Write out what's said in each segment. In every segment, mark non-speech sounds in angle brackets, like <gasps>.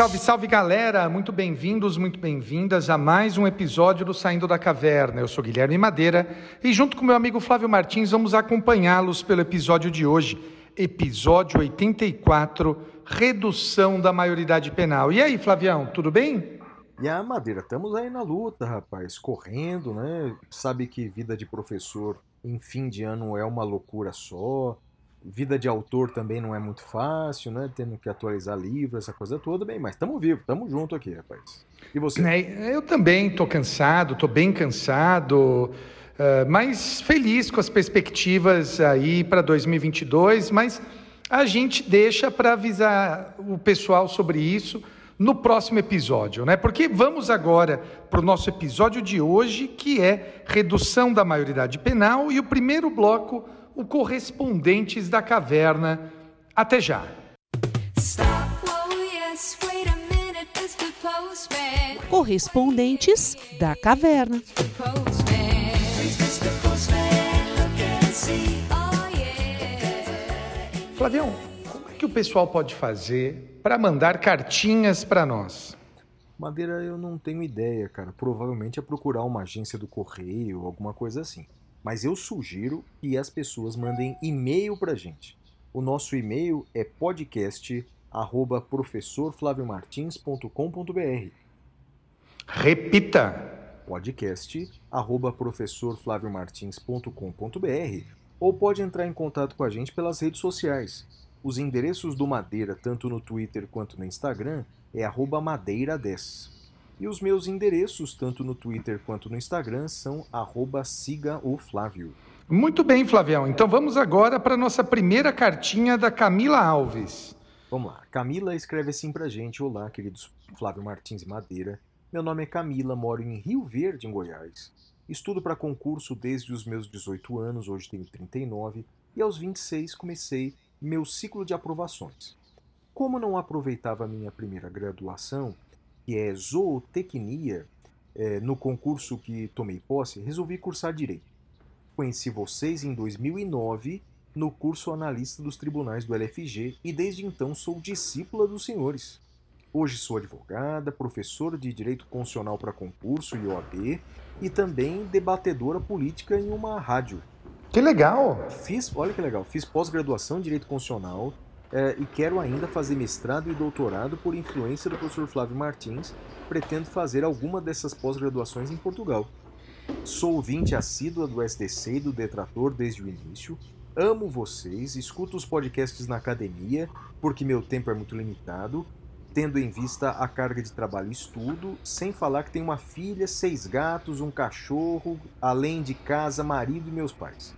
Salve, salve galera, muito bem-vindos, muito bem-vindas a mais um episódio do Saindo da Caverna. Eu sou Guilherme Madeira e, junto com meu amigo Flávio Martins, vamos acompanhá-los pelo episódio de hoje, episódio 84, Redução da Maioridade Penal. E aí, Flavião, tudo bem? E a Madeira, estamos aí na luta, rapaz, correndo, né? Sabe que vida de professor em fim de ano é uma loucura só. Vida de autor também não é muito fácil, né? Tendo que atualizar livro, essa coisa toda, bem, mas estamos vivos, estamos junto aqui, rapaz. E você? Né, Eu também estou cansado, estou bem cansado, eh, mas feliz com as perspectivas aí para 2022, mas a gente deixa para avisar o pessoal sobre isso no próximo episódio, né? Porque vamos agora para o nosso episódio de hoje, que é redução da maioridade penal, e o primeiro bloco, o Correspondentes da Caverna. Até já! Correspondentes da Caverna. Flavião, como é que o pessoal pode fazer para mandar cartinhas para nós? Madeira, eu não tenho ideia, cara. Provavelmente é procurar uma agência do correio, alguma coisa assim. Mas eu sugiro que as pessoas mandem e-mail pra gente. O nosso e-mail é podcast@professorflaviomartins.com.br. Repita! podcast@professorflaviomartins.com.br ou pode entrar em contato com a gente pelas redes sociais. Os endereços do Madeira, tanto no Twitter quanto no Instagram, é arroba madeira10. E os meus endereços, tanto no Twitter quanto no Instagram, são arroba siga o Flávio. Muito bem, Flavião. Então vamos agora para a nossa primeira cartinha da Camila Alves. Vamos lá. Camila escreve assim pra gente. Olá, queridos Flávio Martins e Madeira. Meu nome é Camila, moro em Rio Verde, em Goiás. Estudo para concurso desde os meus 18 anos, hoje tenho 39, e aos 26 comecei meu ciclo de aprovações. Como não aproveitava a minha primeira graduação, que é zootecnia, eh, no concurso que tomei posse, resolvi cursar direito. Conheci vocês em 2009 no curso analista dos tribunais do LFG e desde então sou discípula dos senhores. Hoje sou advogada, professora de Direito Constitucional para concurso e OAB e também debatedora política em uma rádio. Que legal! Fiz, olha que legal, fiz pós-graduação em Direito Constitucional eh, e quero ainda fazer mestrado e doutorado por influência do professor Flávio Martins. Pretendo fazer alguma dessas pós-graduações em Portugal. Sou ouvinte assídua do SDC e do Detrator desde o início. Amo vocês, escuto os podcasts na academia, porque meu tempo é muito limitado, tendo em vista a carga de trabalho e estudo, sem falar que tenho uma filha, seis gatos, um cachorro, além de casa, marido e meus pais.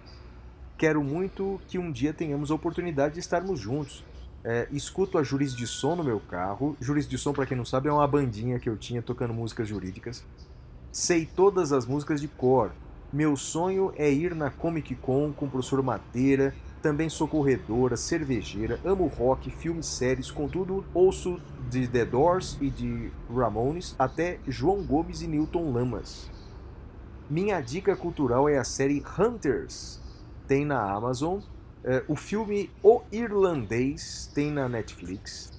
Quero muito que um dia tenhamos a oportunidade de estarmos juntos. É, escuto a Jurisdição no meu carro. Jurisdição, para quem não sabe, é uma bandinha que eu tinha tocando músicas jurídicas. Sei todas as músicas de cor. Meu sonho é ir na Comic Con com o professor Madeira. Também sou corredora, cervejeira, amo rock, filmes, séries, contudo ouço de The Doors e de Ramones até João Gomes e Newton Lamas. Minha dica cultural é a série Hunters, tem na Amazon. É, o filme O Irlandês tem na Netflix.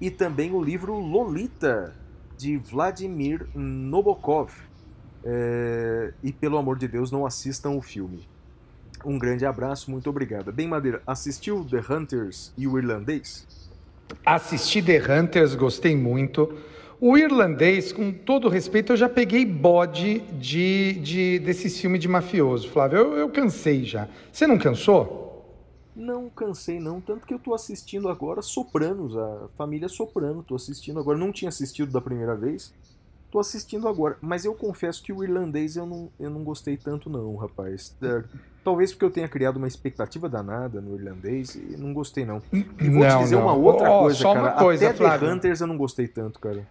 E também o livro Lolita, de Vladimir Nabokov. É, e pelo amor de Deus, não assistam o filme. Um grande abraço, muito obrigado. Bem, Madeira, assistiu The Hunters e o Irlandês? Assisti The Hunters, gostei muito. O irlandês, com todo respeito, eu já peguei bode de, de, desses filmes de mafioso, Flávio. Eu, eu cansei já. Você não cansou? Não cansei não, tanto que eu tô assistindo agora Sopranos, a família Soprano, tô assistindo agora. Não tinha assistido da primeira vez, tô assistindo agora. Mas eu confesso que o irlandês eu não, eu não gostei tanto não, rapaz. É, talvez porque eu tenha criado uma expectativa danada no irlandês e não gostei não. E vou te Não, dizer não. uma outra Ó, coisa, só cara. uma coisa, Até Flávio. The Hunters eu não gostei tanto, cara.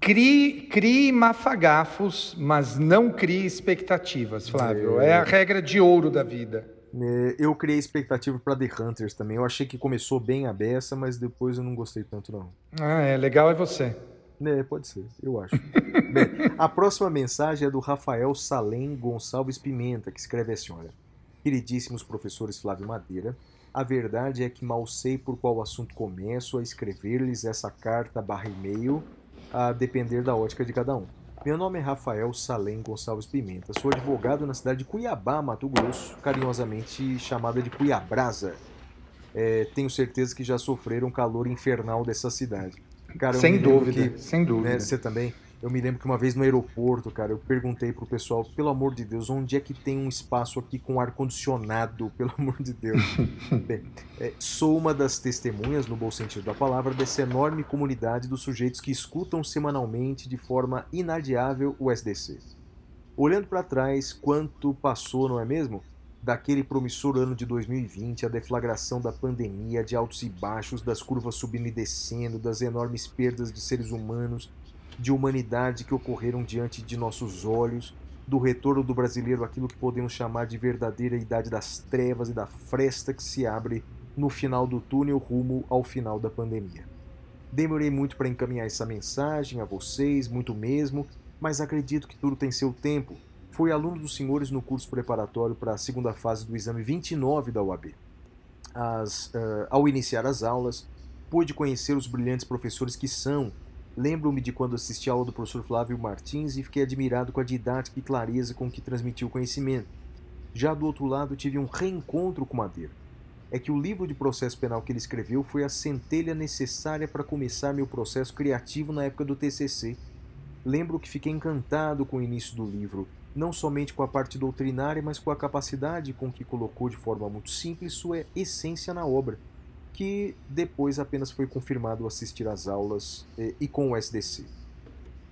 Crie, crie mafagafos, mas não crie expectativas, Flávio. É a regra de ouro da vida. É, eu criei expectativa pra The Hunters também. Eu achei que começou bem a beça, mas depois eu não gostei tanto, não. Ah, é legal é você. É, pode ser, eu acho. <laughs> Bem, a próxima mensagem é do Rafael Salem Gonçalves Pimenta, que escreve assim: olha, Queridíssimos professores Flávio Madeira, a verdade é que mal sei por qual assunto começo a escrever-lhes essa carta barra e-mail, a depender da ótica de cada um. Meu nome é Rafael Salem Gonçalves Pimenta, sou advogado na cidade de Cuiabá, Mato Grosso, carinhosamente chamada de Cuiabrasa. É, tenho certeza que já sofreram o calor infernal dessa cidade. Cara, sem dúvida, que- sem dúvida. né, você também. Eu me lembro que uma vez no aeroporto, cara, eu perguntei pro pessoal, pelo amor de Deus, onde é que tem um espaço aqui com ar-condicionado, <laughs> pelo amor de Deus. <laughs> Bem, é, sou uma das testemunhas, no bom sentido da palavra, dessa enorme comunidade dos sujeitos que escutam semanalmente de forma inadiável o SDC. Olhando para trás, quanto passou, não é mesmo? Daquele promissor ano de 2020, a deflagração da pandemia, de altos e baixos, das curvas subindo e descendo, das enormes perdas de seres humanos, de humanidade que ocorreram diante de nossos olhos, do retorno do brasileiro àquilo que podemos chamar de verdadeira idade das trevas e da fresta que se abre no final do túnel rumo ao final da pandemia. Demorei muito para encaminhar essa mensagem a vocês, muito mesmo, mas acredito que tudo tem seu tempo. Fui aluno dos senhores no curso preparatório para a segunda fase do exame 29 da UAB. As, eh, ao iniciar as aulas, pude conhecer os brilhantes professores que são. Lembro-me de quando assisti a aula do professor Flávio Martins e fiquei admirado com a didática e clareza com que transmitiu o conhecimento. Já do outro lado, tive um reencontro com Madeira. É que o livro de processo penal que ele escreveu foi a centelha necessária para começar meu processo criativo na época do TCC. Lembro que fiquei encantado com o início do livro, não somente com a parte doutrinária, mas com a capacidade com que colocou de forma muito simples sua essência na obra, que depois apenas foi confirmado assistir às aulas eh, e com o SDC.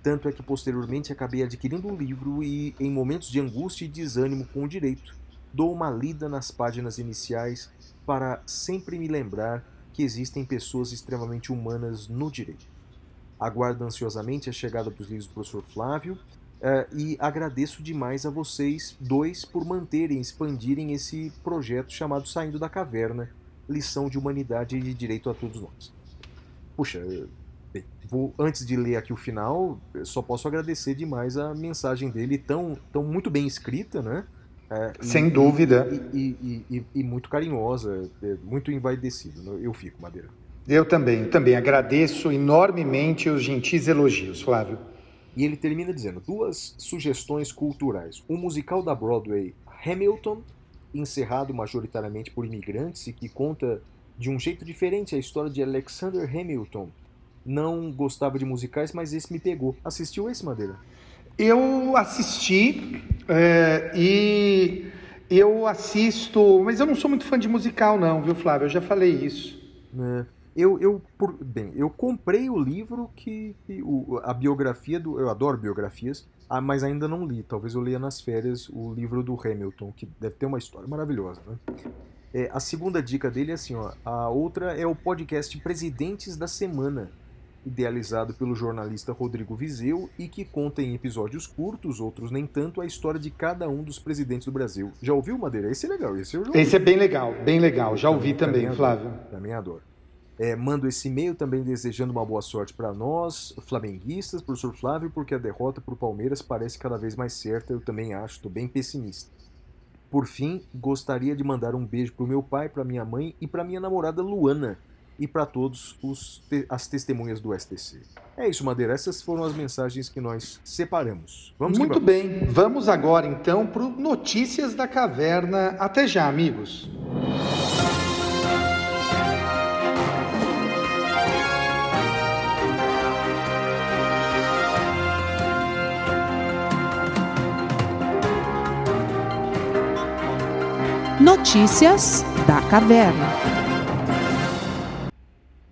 Tanto é que posteriormente acabei adquirindo o livro e, em momentos de angústia e desânimo com o direito, dou uma lida nas páginas iniciais para sempre me lembrar que existem pessoas extremamente humanas no direito. Aguardo ansiosamente a chegada dos livros do professor Flávio eh, e agradeço demais a vocês dois por manterem e expandirem esse projeto chamado Saindo da Caverna, lição de humanidade e de direito a todos nós. Puxa, bem, vou, antes de ler aqui o final, só posso agradecer demais a mensagem dele, tão, tão muito bem escrita, né? É, e- Sem dúvida. E, e- e- e muito carinhosa, é, muito envaidecido. né? Eu fico, Madeira. Eu também, também agradeço enormemente os gentis elogios, Flávio. E ele termina dizendo: duas sugestões culturais. O musical da Broadway Hamilton, encerrado majoritariamente por imigrantes e que conta de um jeito diferente a história de Alexander Hamilton. Não gostava de musicais, mas esse me pegou. Assistiu esse, Madeira? Eu assisti é, e eu assisto, mas eu não sou muito fã de musical, não, viu, Flávio? Eu já falei isso. né? Eu, eu, por- bem, eu comprei o livro que, que o- a biografia do. Eu adoro biografias, ah, mas ainda não li. Talvez eu leia nas férias o livro do Hamilton, que deve ter uma história maravilhosa, né? É, a segunda dica dele é assim, ó. A outra é o podcast Presidentes da Semana, idealizado pelo jornalista Rodrigo Vizeu e que conta em episódios curtos, outros nem tanto, a história de cada um dos presidentes do Brasil. Já ouviu, Madeira? Esse é legal, esse. Esse é bem legal, bem legal. Já ouvi também, adoro, Flávio. Também adoro. É, mando esse e-mail também desejando uma boa sorte para nós, flamenguistas, professor Flávio, porque a derrota para o Palmeiras parece cada vez mais certa, eu também acho, estou bem pessimista. Por fim, gostaria de mandar um beijo para o meu pai, para minha mãe e para minha namorada Luana e para todos os te- as testemunhas do STC. É isso, Madeira, essas foram as mensagens que nós separamos. Vamos Muito bem, vamos agora então para Notícias da Caverna. Até já, amigos. Notícias da Caverna.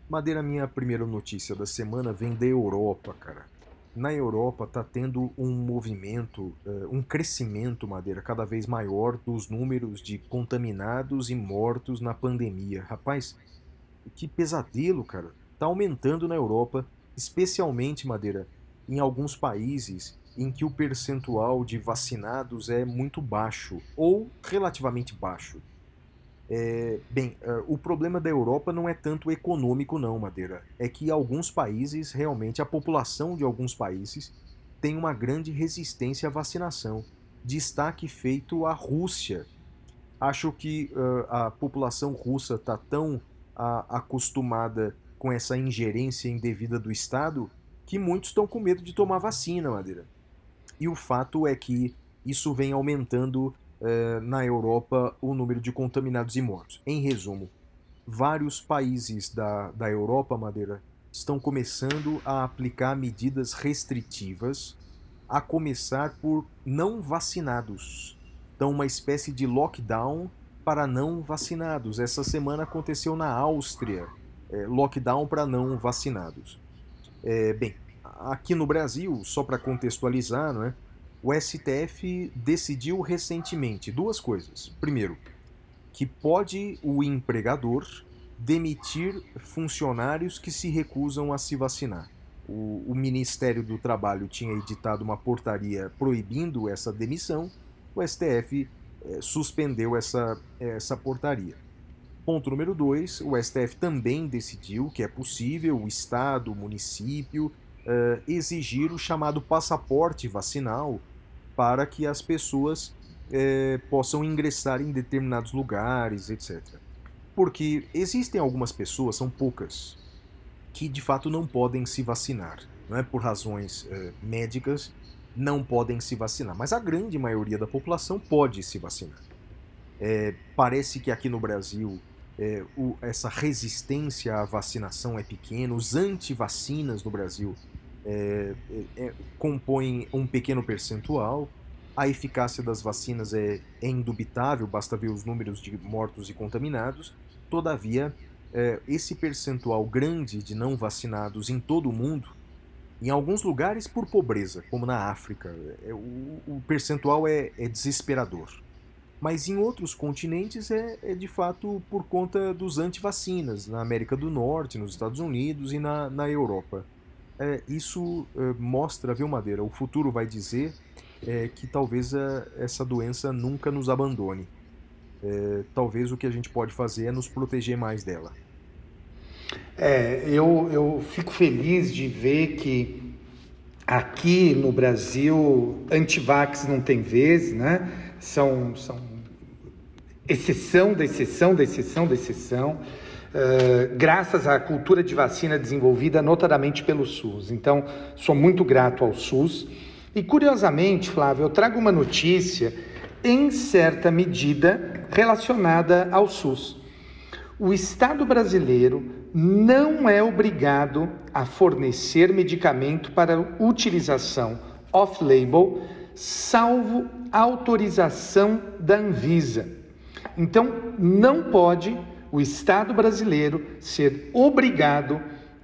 Madeira, minha primeira notícia da semana vem da Europa, cara. Na Europa tá tendo um movimento, eh, um crescimento, Madeira, cada vez maior dos números de contaminados e mortos na pandemia. Rapaz, que pesadelo, cara. Tá aumentando na Europa. especialmente, Madeira, em alguns países em que o percentual de vacinados é muito baixo ou relativamente baixo. É, bem, uh, o problema da Europa não é tanto econômico, não, Madeira. É que alguns países, realmente, a população de alguns países tem uma grande resistência à vacinação. Destaque feito à Rússia. Acho que uh, a população russa está tão uh, acostumada com essa ingerência indevida do Estado que muitos estão com medo de tomar vacina, Madeira. E o fato é que isso vem aumentando eh, na Europa o número de contaminados e mortos. Em resumo, vários países da, da Europa, Madeira, estão começando a aplicar medidas restritivas, a começar por não vacinados. Então, uma espécie de lockdown para não vacinados. Essa semana aconteceu na Áustria, é, lockdown para não vacinados. É, bem, aqui no Brasil, só para contextualizar, é? o STF decidiu recentemente duas coisas. Primeiro, que pode o empregador demitir funcionários que se recusam a se vacinar. O, o, Ministério do Trabalho tinha editado uma portaria proibindo essa demissão, o STF eh, suspendeu essa, essa portaria. Ponto número dois: o STF também decidiu que é possível o Estado, o município, eh, exigir o chamado passaporte vacinal para que as pessoas é, possam ingressar em determinados lugares, etc. Porque existem algumas pessoas, são poucas, que de fato não podem se vacinar, não é por razões é, médicas, não podem se vacinar, mas a grande maioria da população pode se vacinar. É, parece que aqui no Brasil é, o, essa resistência à vacinação é pequena, os antivacinas no Brasil é, é, é, compõem um pequeno percentual. A eficácia das vacinas é, é, indubitável, basta ver os números de mortos e contaminados. Todavia, é, esse percentual grande de não vacinados em todo o mundo, em alguns lugares por pobreza, como na África, o, o, percentual é, desesperador. Mas em outros continentes é, de fato por conta dos antivacinas, na América do Norte, nos Estados Unidos e na, na Europa é, isso é, mostra, viu, Madeira? O futuro vai dizer é, que talvez é, essa doença nunca nos abandone. É, talvez o que a gente pode fazer é nos proteger mais dela. É, eu, eu fico feliz de ver que aqui no Brasil antivax não tem vez, né? São, são exceção da exceção da exceção da exceção. Eh, graças à cultura de vacina desenvolvida notadamente pelo SUS. Então, sou muito grato ao SUS. E curiosamente, Flávio, eu trago uma notícia em certa medida relacionada ao SUS. O Estado brasileiro não é obrigado a fornecer medicamento para utilização off-label, salvo autorização da Anvisa. Então, não pode o Estado brasileiro ser obrigado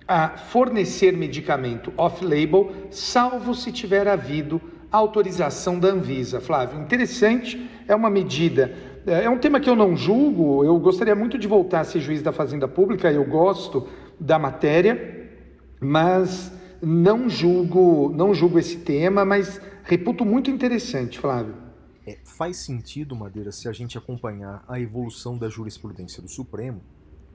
a fornecer medicamento off-label, salvo se tiver havido autorização da Anvisa. Flávio, interessante, é uma medida, é um tema que eu não julgo, eu gostaria muito de voltar a ser juiz da Fazenda Pública, eu gosto da matéria, mas não julgo, não julgo esse tema, mas reputo muito interessante, Flávio. É, faz sentido, Madeira, se a gente acompanhar a evolução da jurisprudência do Supremo,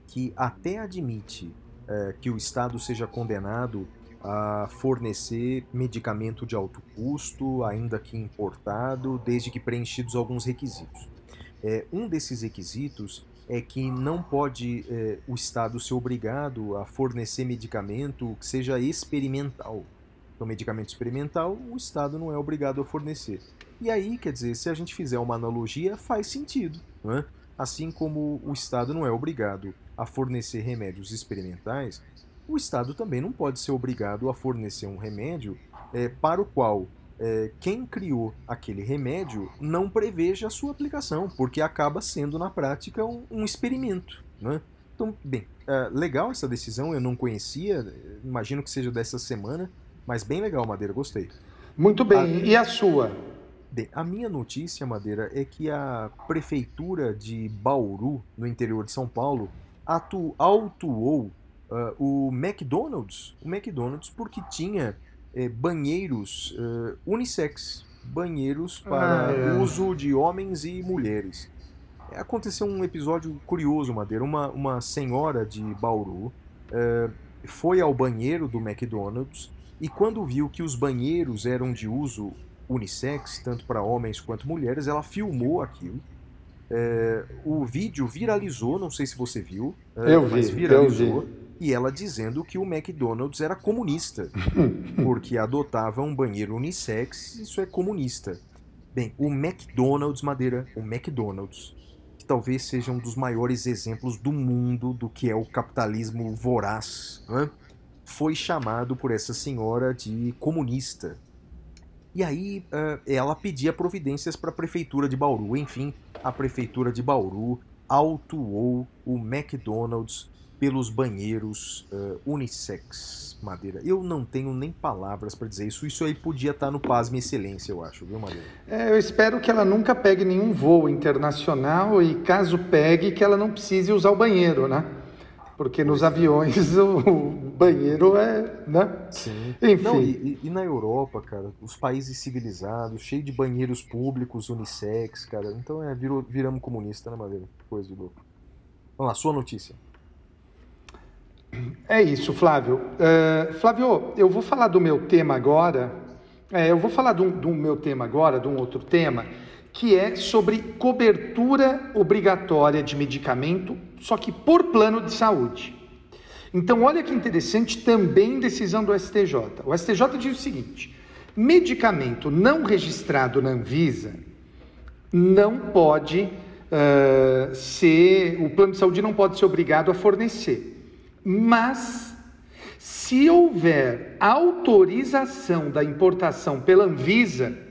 que até admite é, que o Estado seja condenado a fornecer medicamento de alto custo, ainda que importado, desde que preenchidos alguns requisitos. É, um desses requisitos é que não pode é, o Estado ser obrigado a fornecer medicamento que seja experimental. Então, medicamento experimental, o Estado não é obrigado a fornecer. E aí, quer dizer, se a gente fizer uma analogia, faz sentido. É? Assim como o Estado não é obrigado a fornecer remédios experimentais, o Estado também não pode ser obrigado a fornecer um remédio é, para o qual é, quem criou aquele remédio não preveja a sua aplicação, porque acaba sendo na prática um, um experimento. Né? Então, bem, é, legal essa decisão, eu não conhecia, imagino que seja dessa semana, mas bem legal, Madeira, gostei. Muito bem, a... e a sua? Bem, a minha notícia, Madeira, é que a prefeitura de Bauru, no interior de São Paulo, atu autuou uh, o McDonald's, o McDonald's porque tinha eh, banheiros eh, unissex, banheiros para Ah, é. uso de homens e mulheres. Aconteceu um episódio curioso, Madeira. Uma, uma senhora de Bauru eh, foi ao banheiro do McDonald's e quando viu que os banheiros eram de uso unissex, tanto para homens quanto mulheres, ela filmou aquilo. É, o vídeo viralizou, não sei se você viu, é, Eu vi, mas eu viralizou. vi. E ela dizendo que o McDonald's era comunista, <laughs> porque adotava um banheiro unissex, isso é comunista. Bem, o McDonald's, Madeira, o McDonald's, que talvez seja um dos maiores exemplos do mundo do que é o capitalismo voraz, né? Foi chamado por essa senhora de comunista. E aí eh, ela pedia providências para a prefeitura de Bauru. Enfim, a prefeitura de Bauru autuou o McDonald's pelos banheiros eh, unissex, Madeira. Eu não tenho nem palavras para dizer isso. Isso aí podia estar no Pasme Excelência, eu acho, viu, Madeira? É, eu espero que ela nunca pegue nenhum voo internacional e, caso pegue, que ela não precise usar o banheiro, né? Porque nos aviões <laughs> o banheiro é, né? Sim. Enfim. Não, e, e- na Europa, cara, os países civilizados, cheio de banheiros públicos unissex, cara. Então é, virou, viramos comunista, né, Madeira? Coisa de louco. Vamos lá, sua notícia. É isso, Flávio. Eh, Flávio, eu vou falar do meu tema agora. É, eu vou falar do, do meu tema agora, de um outro tema, que é sobre cobertura obrigatória de medicamento, só que por plano de saúde. Então, olha que interessante também decisão do STJ. O STJ diz o seguinte: medicamento não registrado na Anvisa não pode eh, ser, o plano de saúde não pode ser obrigado a fornecer. Mas, se houver autorização da importação pela Anvisa,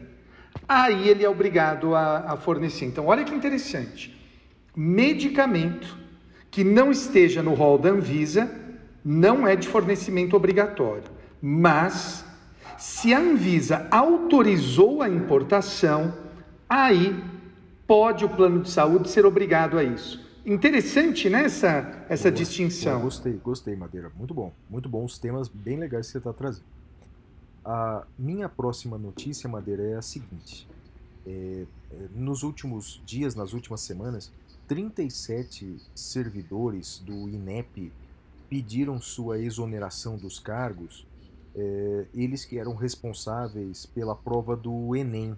aí ele é obrigado a, a fornecer. Então, olha que interessante. Medicamento que não esteja no rol da Anvisa não é de fornecimento obrigatório. Mas, se a Anvisa autorizou a importação, aí pode o plano de saúde ser obrigado a isso. Interessante, né, essa, essa Boa, distinção. boa, gostei, gostei, Madeira. Muito bom. Muito bom. Os temas bem legais que você está trazendo. A minha próxima notícia, Madeira, é a seguinte. É, é, nos últimos dias, nas últimas semanas, 37 servidores do INEP pediram sua exoneração dos cargos, é, eles que eram responsáveis pela prova do Enem,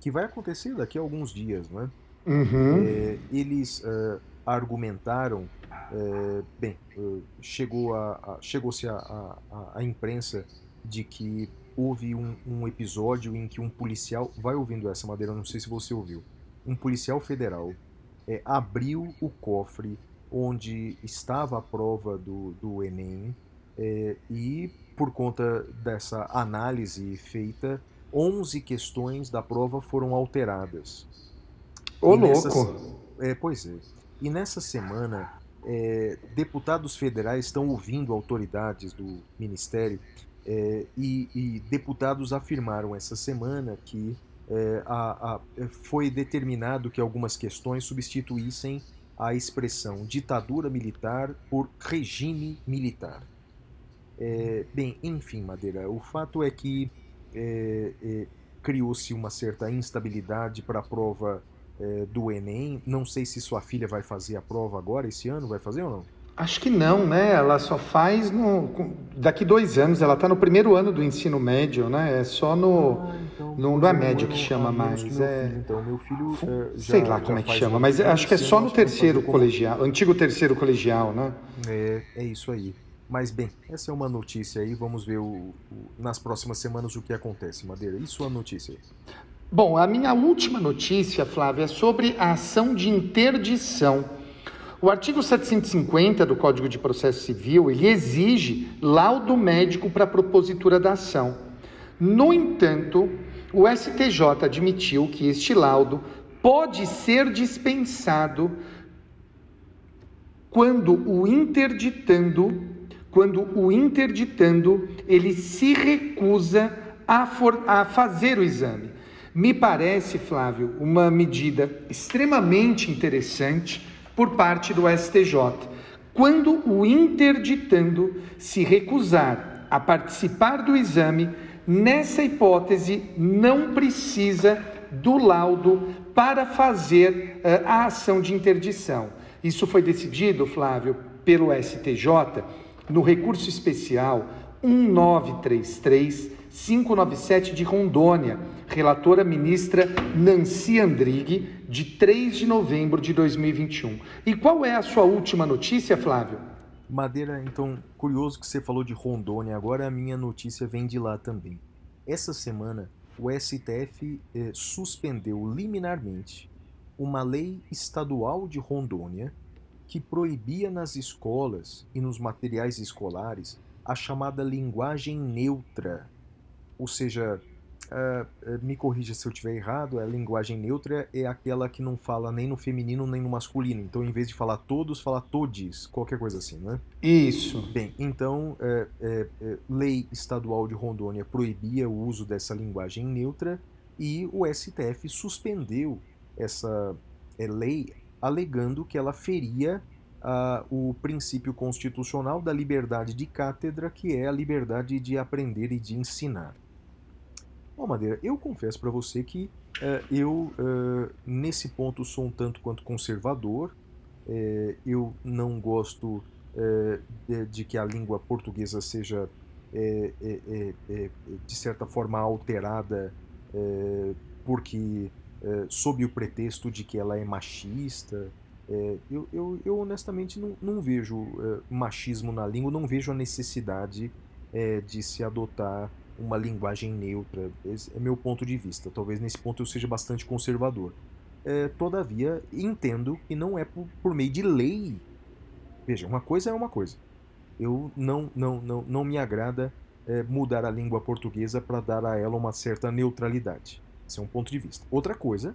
que vai acontecer daqui a alguns dias, não é? Uhum. É, eles é, argumentaram, é, bem, é, chegou a, a- chegou-se a, a, a- a imprensa de que houve um, um episódio em que um policial, vai ouvindo essa madeira, não sei se você ouviu, um policial federal é, abriu o cofre onde estava a prova do, do Enem é, e por conta dessa análise feita, 11 questões da prova foram alteradas. Ô, E louco. É, pois é. E nessa semana, é, deputados federais estão ouvindo autoridades do Ministério é, e, e deputados afirmaram essa semana que é, a- a- foi determinado que algumas questões substituíssem a expressão ditadura militar por regime militar. É, bem, enfim, Madeira, o fato é que é, é, criou-se uma certa instabilidade para a prova é, do Enem. Não sei se sua filha vai fazer a prova agora, esse ano, vai fazer ou não? Acho que não, né? Ela só faz no, daqui dois anos. Ela está no primeiro ano do ensino médio, né? É só no. então, não- não é médio que chama mais, Que é- filho, então, meu filho é, já, sei lá como é que chama, mas ano, acho que é só no terceiro fazer como- colegial, antigo terceiro colegial, né? É, é isso aí. Mas bem, essa é uma notícia aí. Vamos ver o, o- nas próximas semanas o que acontece, Madeira. E sua notícia aí? Bom, a minha última notícia, Flávia, é sobre a ação de interdição. O artigo 750 do Código de Processo Civil, ele exige laudo médico para a propositura da ação. No entanto, o STJ admitiu que este laudo pode ser dispensado quando o interditando, quando o interditando, ele se recusa a, for- a fazer o exame. Me parece, Flávio, uma medida extremamente interessante por parte do STJ. quando o interditando se recusar a participar do exame, nessa hipótese não precisa do laudo para fazer uh, a ação de interdição. Isso foi decidido, Flávio, pelo STJ no recurso especial 1933 597 de Rondônia, relatora ministra Nancy Andrighi, de 3 de novembro de 2021. E qual é a sua última notícia, Flávio? Madeira, então, curioso que você falou de Rondônia, agora a minha notícia vem de lá também. Essa semana, o STF eh, suspendeu liminarmente uma lei estadual de Rondônia que proibia nas escolas e nos materiais escolares a chamada linguagem neutra, ou seja, uh, me corrija se eu estiver errado, a linguagem neutra é aquela que não fala nem no feminino nem no masculino. Então, em vez de falar todos, fala todes, qualquer coisa assim, não é? Isso. Bem, então, é, é, é, lei estadual de Rondônia proibia o uso dessa linguagem neutra e o STF suspendeu essa lei alegando que ela feria uh, o princípio constitucional da liberdade de cátedra, que é a liberdade de aprender e de ensinar. Bom, Madeira, eu confesso para você que uh, eu, uh, nesse ponto, sou um tanto quanto conservador. Uh, eu não gosto de, de, que a língua portuguesa seja, de certa forma, alterada porque, sob o pretexto de que ela é machista. Eu, eu, eu, honestamente não, não vejo machismo na língua, não vejo a necessidade de se adotar uma linguagem neutra. Esse é meu ponto de vista. Talvez nesse ponto eu seja bastante conservador. É, todavia, entendo que não é por, por, meio de lei. Veja, uma coisa é uma coisa. Eu não, não, não, não me agrada é, mudar a língua portuguesa para dar a ela uma certa neutralidade. Esse é um ponto de vista. Outra coisa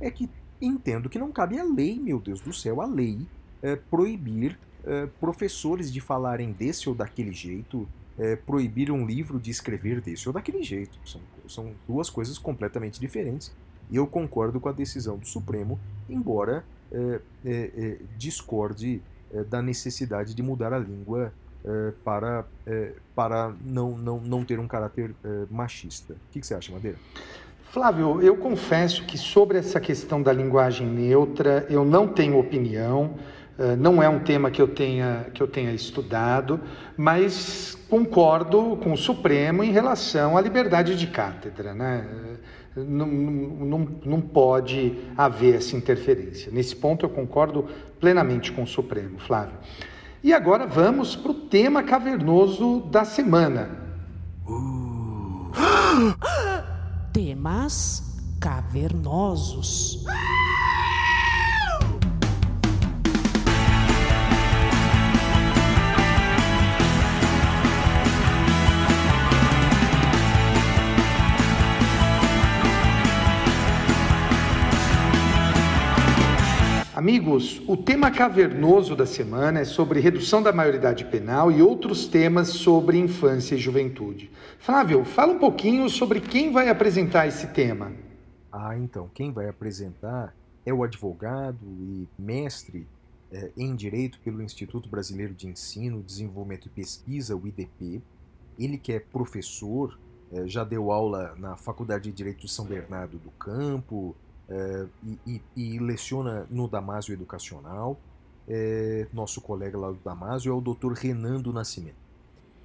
é que entendo que não cabe a lei, meu Deus do céu, a lei é, proibir é, professores de falarem desse ou daquele jeito, é, proibir um livro de escrever desse ou daquele jeito. São, são duas coisas completamente diferentes. E eu concordo com a decisão do Supremo, embora é, é, é discorde é, da necessidade de mudar a língua é, para, para não, não, não ter um caráter machista. O que, que você acha, Madeira? Flávio, eu confesso que sobre essa questão da linguagem neutra eu não tenho opinião. Eh, não é um tema que eu tenha, que eu tenha estudado, mas concordo com o Supremo em relação à liberdade de cátedra. Né? Não, não, não pode haver essa interferência. Nesse ponto eu concordo plenamente com o Supremo, Flávio. E agora vamos para o tema cavernoso da semana. Uh. <gasps> Temas cavernosos. <laughs> Amigos, o tema cavernoso da semana é sobre redução da maioridade penal e outros temas sobre infância e juventude. Flávio, fala um pouquinho sobre quem vai apresentar esse tema. Ah, então, quem vai apresentar é o advogado e mestre eh, em Direito pelo Instituto Brasileiro de Ensino, Desenvolvimento e Pesquisa, o IDP. Ele que é professor, eh, já deu aula na Faculdade de Direito de São Bernardo do Campo, é, e, e, e, leciona no Damásio Educacional. É, nosso colega lá do Damásio é o Dr. Renan do Nascimento.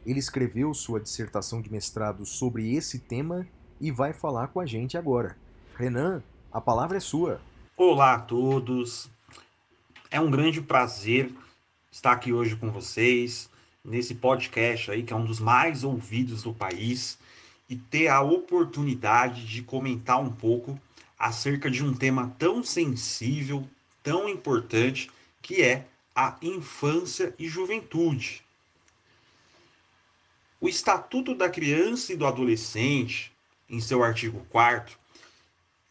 Ele escreveu sua dissertação de mestrado sobre esse tema e vai falar com a gente agora. Renan, a palavra é sua. Olá a todos. É um grande prazer estar aqui hoje com vocês nesse podcast aí que é um dos mais ouvidos do país e ter a oportunidade de comentar um pouco acerca de um tema tão sensível, tão importante, que é a infância e juventude. O Estatuto da Criança e do Adolescente, em seu artigo 4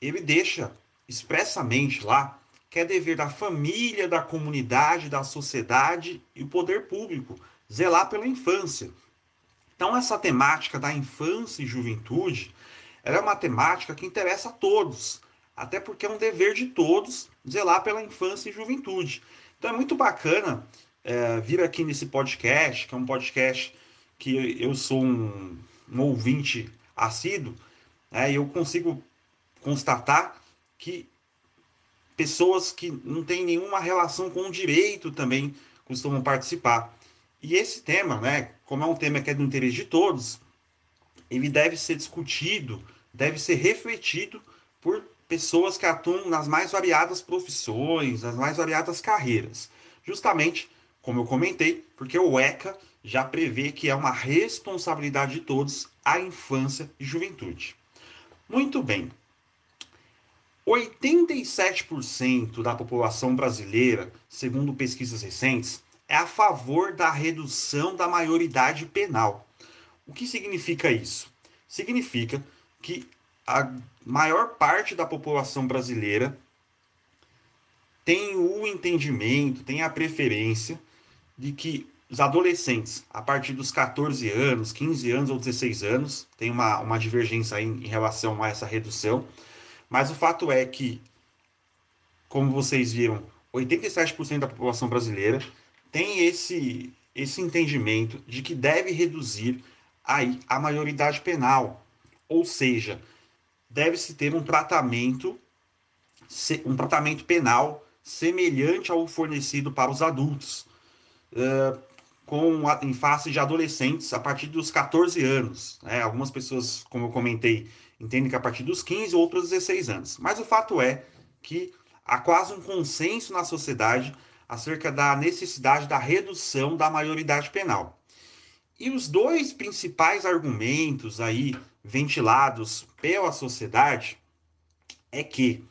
ele deixa expressamente lá que é dever da família, da comunidade, da sociedade e o poder público zelar pela infância. Então, essa temática da infância e juventude ela é uma temática que interessa a todos, até porque é um dever de todos zelar pela infância e juventude. Então é muito bacana é, vir aqui nesse podcast, que é um podcast que eu sou um, um ouvinte assíduo, é, eu consigo constatar que pessoas que não têm nenhuma relação com o direito também costumam participar. E esse tema, né, como é um tema que é do interesse de todos, ele deve ser discutido, deve ser refletido por pessoas que atuam nas mais variadas profissões, nas mais variadas carreiras. Justamente, como eu comentei, porque o ECA já prevê que é uma responsabilidade de todos a infância e juventude. Muito bem. 87% da população brasileira, segundo pesquisas recentes, é a favor da redução da maioridade penal. O que significa isso? Significa que a maior parte da população brasileira tem o entendimento, tem a preferência de que os adolescentes, a partir dos 14 anos, 15 anos ou 16 anos, tem uma, uma divergência aí em relação a essa redução, mas o fato é que, como vocês viram, 87% da população brasileira tem esse, esse entendimento de que deve reduzir aí a maioridade penal, ou seja, deve-se ter um tratamento um tratamento penal semelhante ao fornecido para os adultos, com em face de adolescentes a partir dos 14 anos. Né? Algumas pessoas, como eu comentei, entendem que a partir dos 15, outras 16 anos. Mas o fato é que há quase um consenso na sociedade acerca da necessidade da redução da maioridade penal. E os dois principais argumentos aí ventilados pela sociedade é que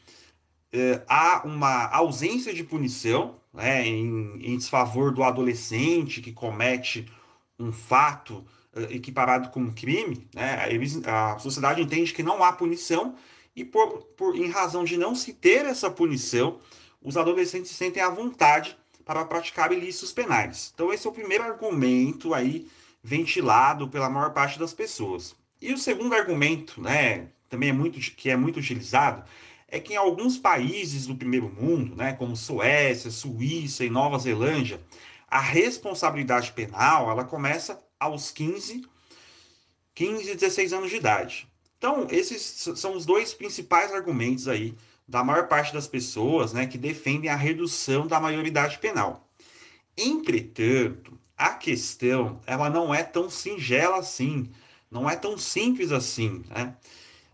eh, há uma ausência de punição né, em, em, desfavor do adolescente que comete um fato eh, equiparado com um crime. Né, eles, a sociedade entende que não há punição e, por, por, em razão de não se ter essa punição, os adolescentes se sentem à vontade para praticar ilícitos penais. Então, esse é o primeiro argumento aí ventilado pela maior parte das pessoas. E o segundo argumento, né, também é muito que é muito utilizado, é que em alguns países do primeiro mundo, né, como Suécia, Suíça e Nova Zelândia, a responsabilidade penal ela começa aos 15, 15 e 16 anos de idade. Então, esses são os dois principais argumentos aí da maior parte das pessoas né, que defendem a redução da maioridade penal. Entretanto, a questão ela não é tão singela assim, não é tão simples assim. Né?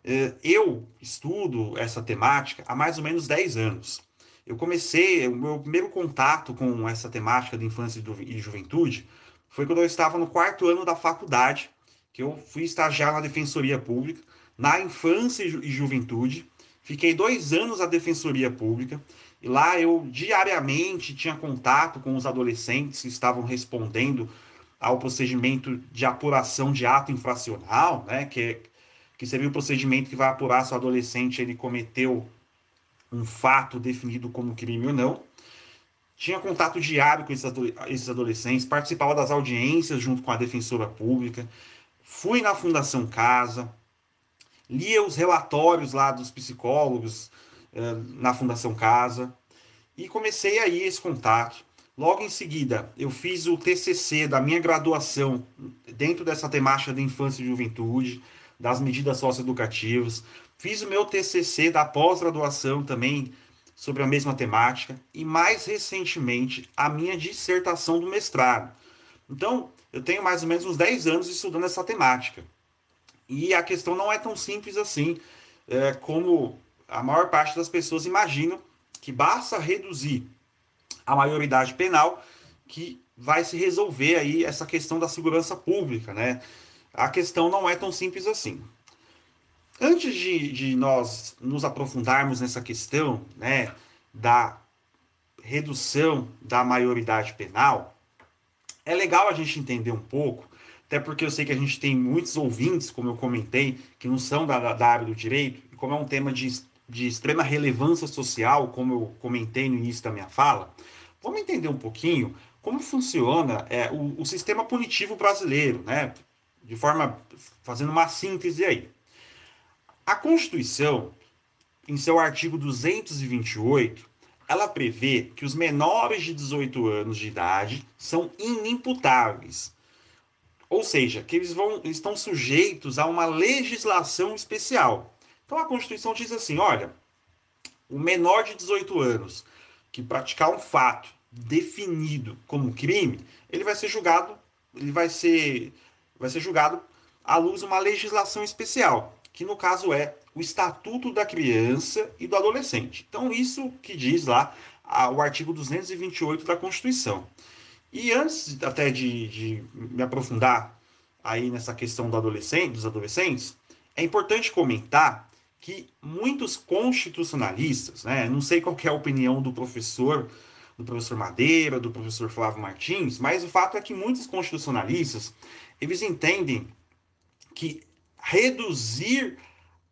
É, eu estudo essa temática há mais ou menos 10 anos. Eu comecei, o meu primeiro contato com essa temática de infância e juventude foi quando eu estava no quarto ano da faculdade, que eu fui estagiar na Defensoria Pública, na infância e juventude. Fiquei dois anos na Defensoria Pública e lá eu diariamente tinha contato com os adolescentes que estavam respondendo ao procedimento de apuração de ato infracional, né, que, é, que seria o procedimento que vai apurar se o adolescente ele cometeu um fato definido como crime ou não. Tinha contato diário com esses adolescentes, participava das audiências junto com a defensora pública, fui na Fundação Casa, lia os relatórios lá dos psicólogos, na Fundação Casa e comecei aí esse contato. Logo em seguida, eu fiz o TCC da minha graduação dentro dessa temática de infância e juventude, das medidas socioeducativas. Fiz o meu TCC da pós-graduação também sobre a mesma temática e mais recentemente a minha dissertação do mestrado. Então, eu tenho mais ou menos uns 10 anos estudando essa temática. E a questão não é tão simples assim, é, como a maior parte das pessoas imaginam que basta reduzir a maioridade penal que vai se resolver aí essa questão da segurança pública, né? A questão não é tão simples assim. Antes de, de nós nos aprofundarmos nessa questão, né, da redução da maioridade penal, é legal a gente entender um pouco, até porque eu sei que a gente tem muitos ouvintes, como eu comentei, que não são da, da área do direito, e como é um tema de de extrema relevância social, como eu comentei no início da minha fala, vamos entender um pouquinho como funciona é, o, o sistema punitivo brasileiro, né? De forma, fazendo uma síntese aí. A Constituição, em seu artigo 228, ela prevê que os menores de 18 anos de idade são inimputáveis. Ou seja, que eles vão, estão sujeitos a uma legislação especial. Então a Constituição diz assim: olha, o menor de 18 anos que praticar um fato definido como crime, ele vai ser julgado, ele vai ser, vai ser julgado à luz de uma legislação especial, que no caso é o Estatuto da Criança e do Adolescente. Então, isso que diz lá o artigo 228 da Constituição. E antes até de, de me aprofundar aí nessa questão do adolescente, dos adolescentes, é importante comentar que muitos constitucionalistas, né, não sei qual é a opinião do professor, do professor Madeira, do professor Flávio Martins, mas o fato é que muitos constitucionalistas, eles entendem que reduzir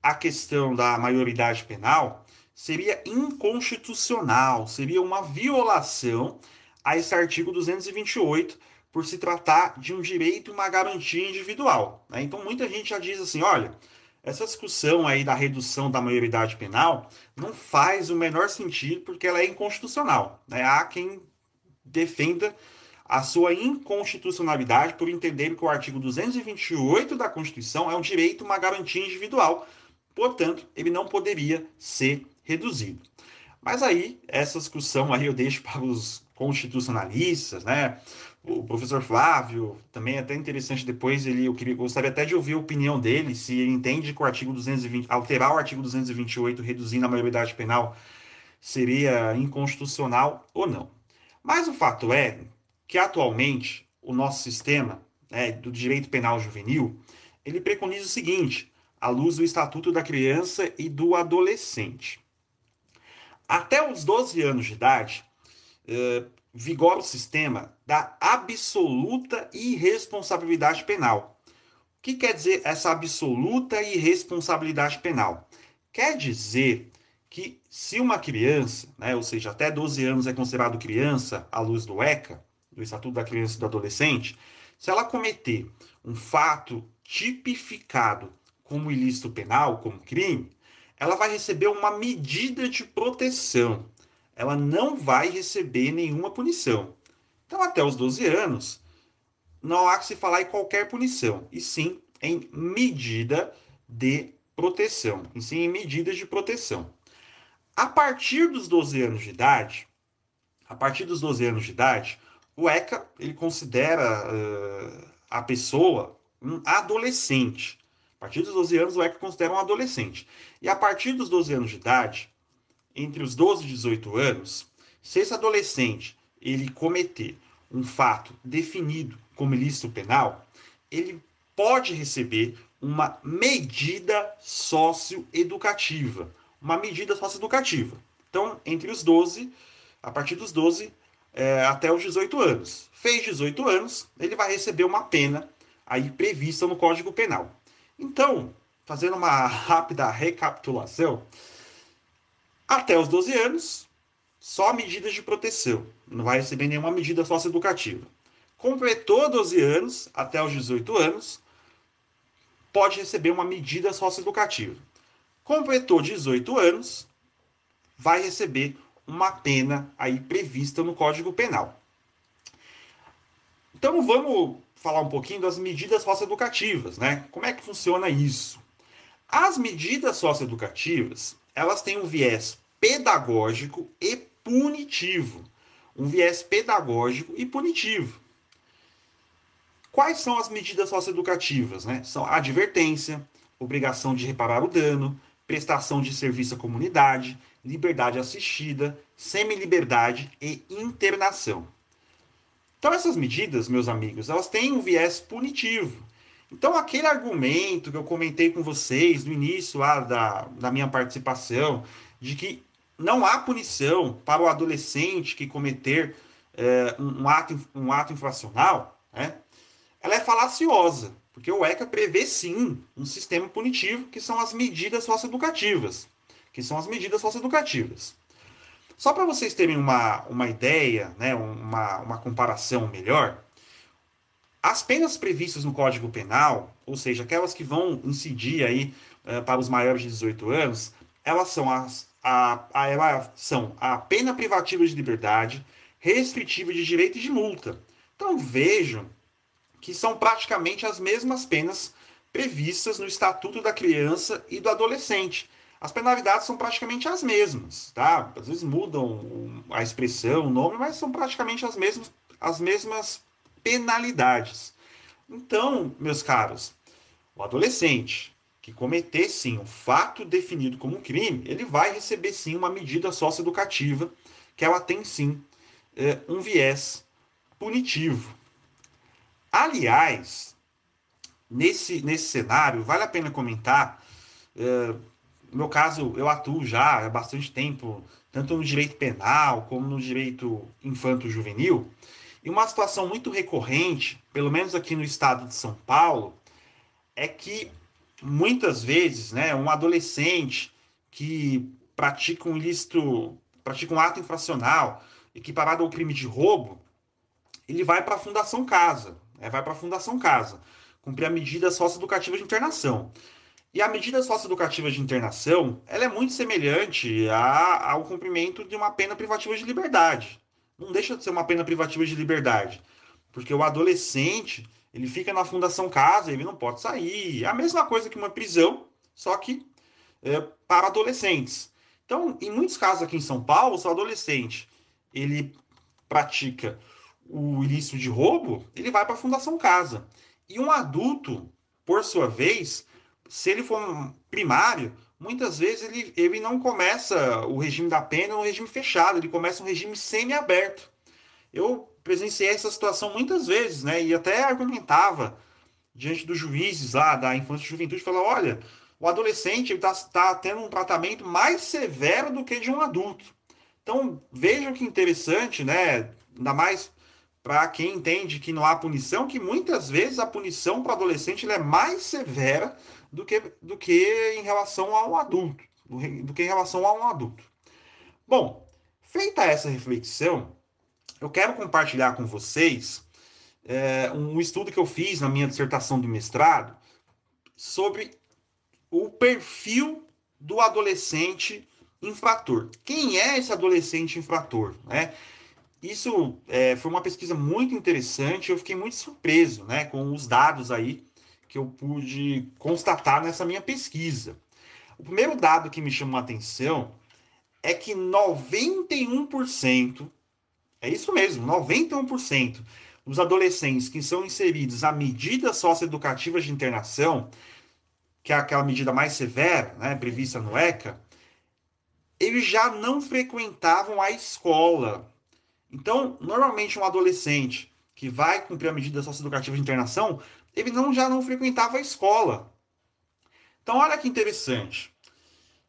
a questão da maioridade penal seria inconstitucional, seria uma violação a esse artigo 228, por se tratar de um direito e uma garantia individual. Né? Então, muita gente já diz assim: olha, essa discussão aí da redução da maioridade penal não faz o menor sentido porque ela é inconstitucional. Né? Há quem defenda a sua inconstitucionalidade por entender que o artigo 228 da Constituição é um direito, uma garantia individual. Portanto, ele não poderia ser reduzido. Mas aí, essa discussão aí eu deixo para os constitucionalistas, né? O professor Flávio, também é até interessante depois, ele, eu queria, gostaria até de ouvir a opinião dele, se ele entende que o artigo 220, alterar o artigo 228, reduzindo a maioridade penal, seria inconstitucional ou não. Mas o fato é que atualmente o nosso sistema né, do direito penal juvenil, ele preconiza o seguinte, à luz do Estatuto da Criança e do Adolescente. Até os 12 anos de idade, eh, vigora o sistema da absoluta irresponsabilidade penal. O que quer dizer essa absoluta irresponsabilidade penal? Quer dizer que se uma criança, né, ou seja, até 12 anos é considerado criança à luz do ECA, do Estatuto da Criança e do Adolescente, se ela cometer um fato tipificado como ilícito penal, como crime, ela vai receber uma medida de proteção. Ela não vai receber nenhuma punição. Então, até os 12 anos, não há que se falar em qualquer punição, e sim em medida de proteção, e sim em medidas de proteção. A partir dos 12 anos de idade, a partir dos 12 anos de idade, o ECA ele considera uh, a pessoa um adolescente. Partir dos 12 anos, o ECA considera um adolescente. E a partir dos 12 anos de idade, entre os 12 e 18 anos, se esse adolescente ele cometer um fato definido como ilícito penal, ele pode receber uma medida socioeducativa. Uma medida socioeducativa. Então, entre os 12, a partir dos 12 é, até os 18 anos. Fez 18 anos, ele vai receber uma pena aí prevista no Código Penal. Então, fazendo uma <laughs> rápida recapitulação, até os 12 anos, só medidas de proteção, não vai receber nenhuma medida socioeducativa. Completou 12 anos, até os 18 anos, pode receber uma medida socioeducativa. Completou 18 anos, vai receber uma pena aí prevista no Código Penal. Então vamos falar um pouquinho das medidas socioeducativas, né? Como é que funciona isso? As medidas socioeducativas, elas têm um viés pedagógico e punitivo. Um viés pedagógico e punitivo. Quais são as medidas socioeducativas? Né? São advertência, obrigação de reparar o dano, prestação de serviço à comunidade, liberdade assistida, semi-liberdade e internação. Então essas medidas, meus amigos, elas têm um viés punitivo. Então aquele argumento que eu comentei com vocês no início lá da, da minha participação, de que não há punição para o adolescente que cometer é, um, ato, um ato infracional, né? ela é falaciosa, porque o ECA prevê sim um sistema punitivo que são as medidas socioeducativas, que são as medidas socioeducativas. Só para vocês terem uma, uma ideia, né, uma, uma comparação melhor, as penas previstas no Código Penal, ou seja, aquelas que vão incidir aí uh, para os maiores de 18 anos, elas são as, a, a, são a pena privativa de liberdade, restritiva de direito e de multa. Então vejam que são praticamente as mesmas penas previstas no Estatuto da Criança e do Adolescente. As penalidades são praticamente as mesmas, tá? Às vezes mudam a expressão, o nome, mas são praticamente as mesmas, as mesmas penalidades. Então, meus caros, o adolescente que cometer sim um fato definido como crime, ele vai receber sim uma medida socioeducativa que ela tem sim é, um viés punitivo. Aliás, nesse, nesse cenário, vale a pena comentar. É, no meu caso, eu atuo já há bastante tempo, tanto no direito penal como no direito infanto-juvenil. E uma situação muito recorrente, pelo menos aqui no estado de São Paulo, é que muitas vezes, né, um adolescente que pratica um ilícito, pratica um ato infracional equiparado ao crime de roubo, ele vai para a Fundação Casa, né, vai para a Fundação Casa, cumprir a medida socioeducativa de internação. E a medida socioeducativa de internação, ela é muito semelhante a, ao cumprimento de uma pena privativa de liberdade. Não deixa de ser uma pena privativa de liberdade, porque o adolescente ele fica na Fundação Casa, ele não pode sair. É a mesma coisa que uma prisão, só que é, para adolescentes. Então, em muitos casos aqui em São Paulo, se o adolescente ele pratica o ilícito de roubo, ele vai para a Fundação Casa. E um adulto, por sua vez, se ele for um primário, muitas vezes ele, ele não começa o regime da pena no regime fechado, ele começa um regime semi-aberto. Eu presenciei essa situação muitas vezes, né? E até argumentava diante dos juízes lá da infância e juventude, falou, olha, o adolescente está tá tendo um tratamento mais severo do que de um adulto. Então, vejam que interessante, né? Ainda mais para quem entende que não há punição, que muitas vezes a punição para adolescente é mais severa do que, do que em relação a um adulto, do, do que em relação a um adulto. Bom, feita essa reflexão, eu quero compartilhar com vocês é, um estudo que eu fiz na minha dissertação do mestrado sobre o perfil do adolescente infrator. Quem é esse adolescente infrator? Né? Isso é, foi uma pesquisa muito interessante. Eu fiquei muito surpreso né, com os dados aí que eu pude constatar nessa minha pesquisa. O primeiro dado que me chamou a atenção é que 91% é isso mesmo, 91% dos adolescentes que são inseridos a medidas socioeducativas de internação, que é aquela medida mais severa, né, prevista no ECA, eles já não frequentavam a escola. Então, normalmente um adolescente que vai cumprir a medida socioeducativa de internação, ele não, já não frequentava a escola. Então, olha que interessante.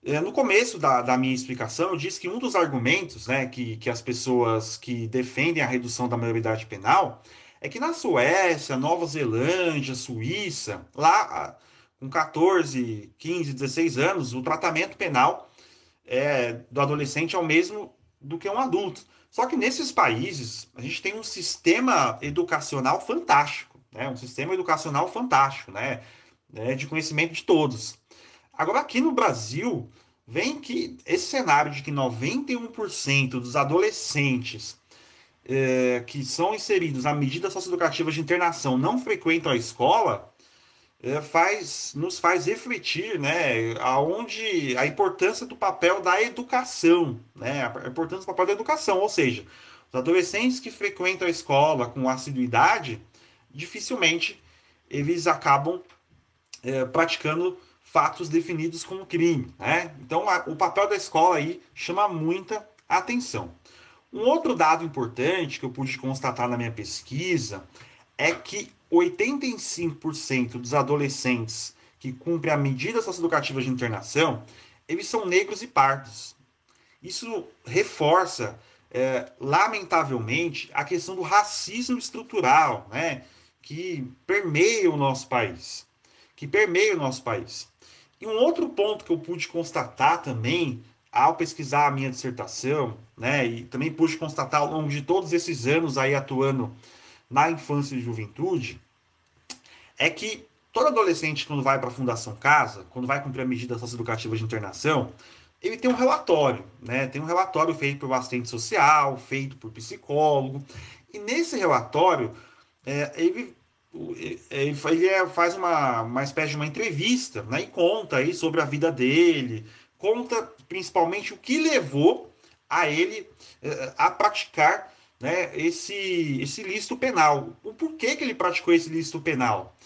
É, no começo da, da, minha explicação, eu disse que um dos argumentos né, que, que as pessoas que defendem a redução da maioridade penal é que na Suécia, Nova Zelândia, Suíça, lá com 14, 15, 16 anos, o tratamento penal é, do adolescente é o mesmo do que um adulto. Só que nesses países, a gente tem um sistema educacional fantástico, né? um sistema educacional fantástico, né? É, de conhecimento de todos. Agora, aqui no Brasil, vem que esse cenário de que 91% dos adolescentes é, que são inseridos na medida socioeducativa de internação não frequentam a escola, faz, nos faz refletir né, aonde a importância do papel da educação, né, a importância do papel da educação, ou seja, os adolescentes que frequentam a escola com assiduidade, dificilmente eles acabam é, praticando fatos definidos como crime. Né? Então, a, o papel da escola aí chama muita atenção. Um outro dado importante que eu pude constatar na minha pesquisa é que 85% dos adolescentes que cumprem a medida socioeducativa de internação, eles são negros e pardos. Isso reforça, é, lamentavelmente, a questão do racismo estrutural, né, que permeia o nosso país. Que permeia o nosso país. E um outro ponto que eu pude constatar também ao pesquisar a minha dissertação, né, e também pude constatar ao longo de todos esses anos aí atuando na infância e juventude, é que todo adolescente quando vai para a Fundação Casa, quando vai cumprir a medida socioeducativa de internação, ele tem um relatório, né? Tem um relatório feito por assistente social, feito por psicólogo, e nesse relatório é, ele, ele, ele é, faz uma, uma espécie de uma entrevista, né? E conta aí sobre a vida dele, conta principalmente o que levou a ele é, a praticar né, esse, esse lícito penal. O porquê que ele praticou esse lícito penal.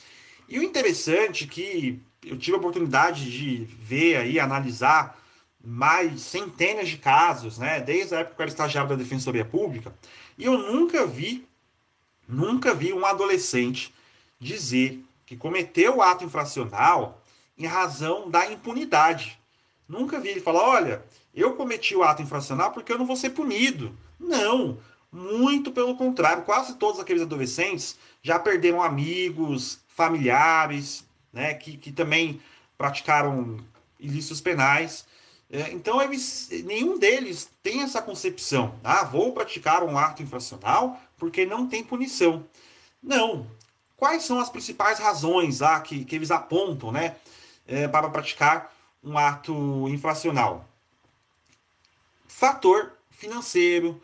E o interessante é que eu tive a oportunidade de ver aí, analisar mais centenas de casos, né, desde a época que eu era estagiário da Defensoria Pública, e eu nunca vi, nunca vi um adolescente dizer que cometeu o ato infracional em razão da impunidade. Nunca vi ele falar, olha, eu cometi o ato infracional porque eu não vou ser punido. Não, muito pelo contrário, quase todos aqueles adolescentes já perderam amigos, familiares, né, que, que também praticaram ilícitos penais. É, então, eles, nenhum deles tem essa concepção. Ah, vou praticar um ato infracional porque não tem punição. Não. Quais são as principais razões ah, que, que eles apontam né, é, para praticar um ato infracional? Fator financeiro,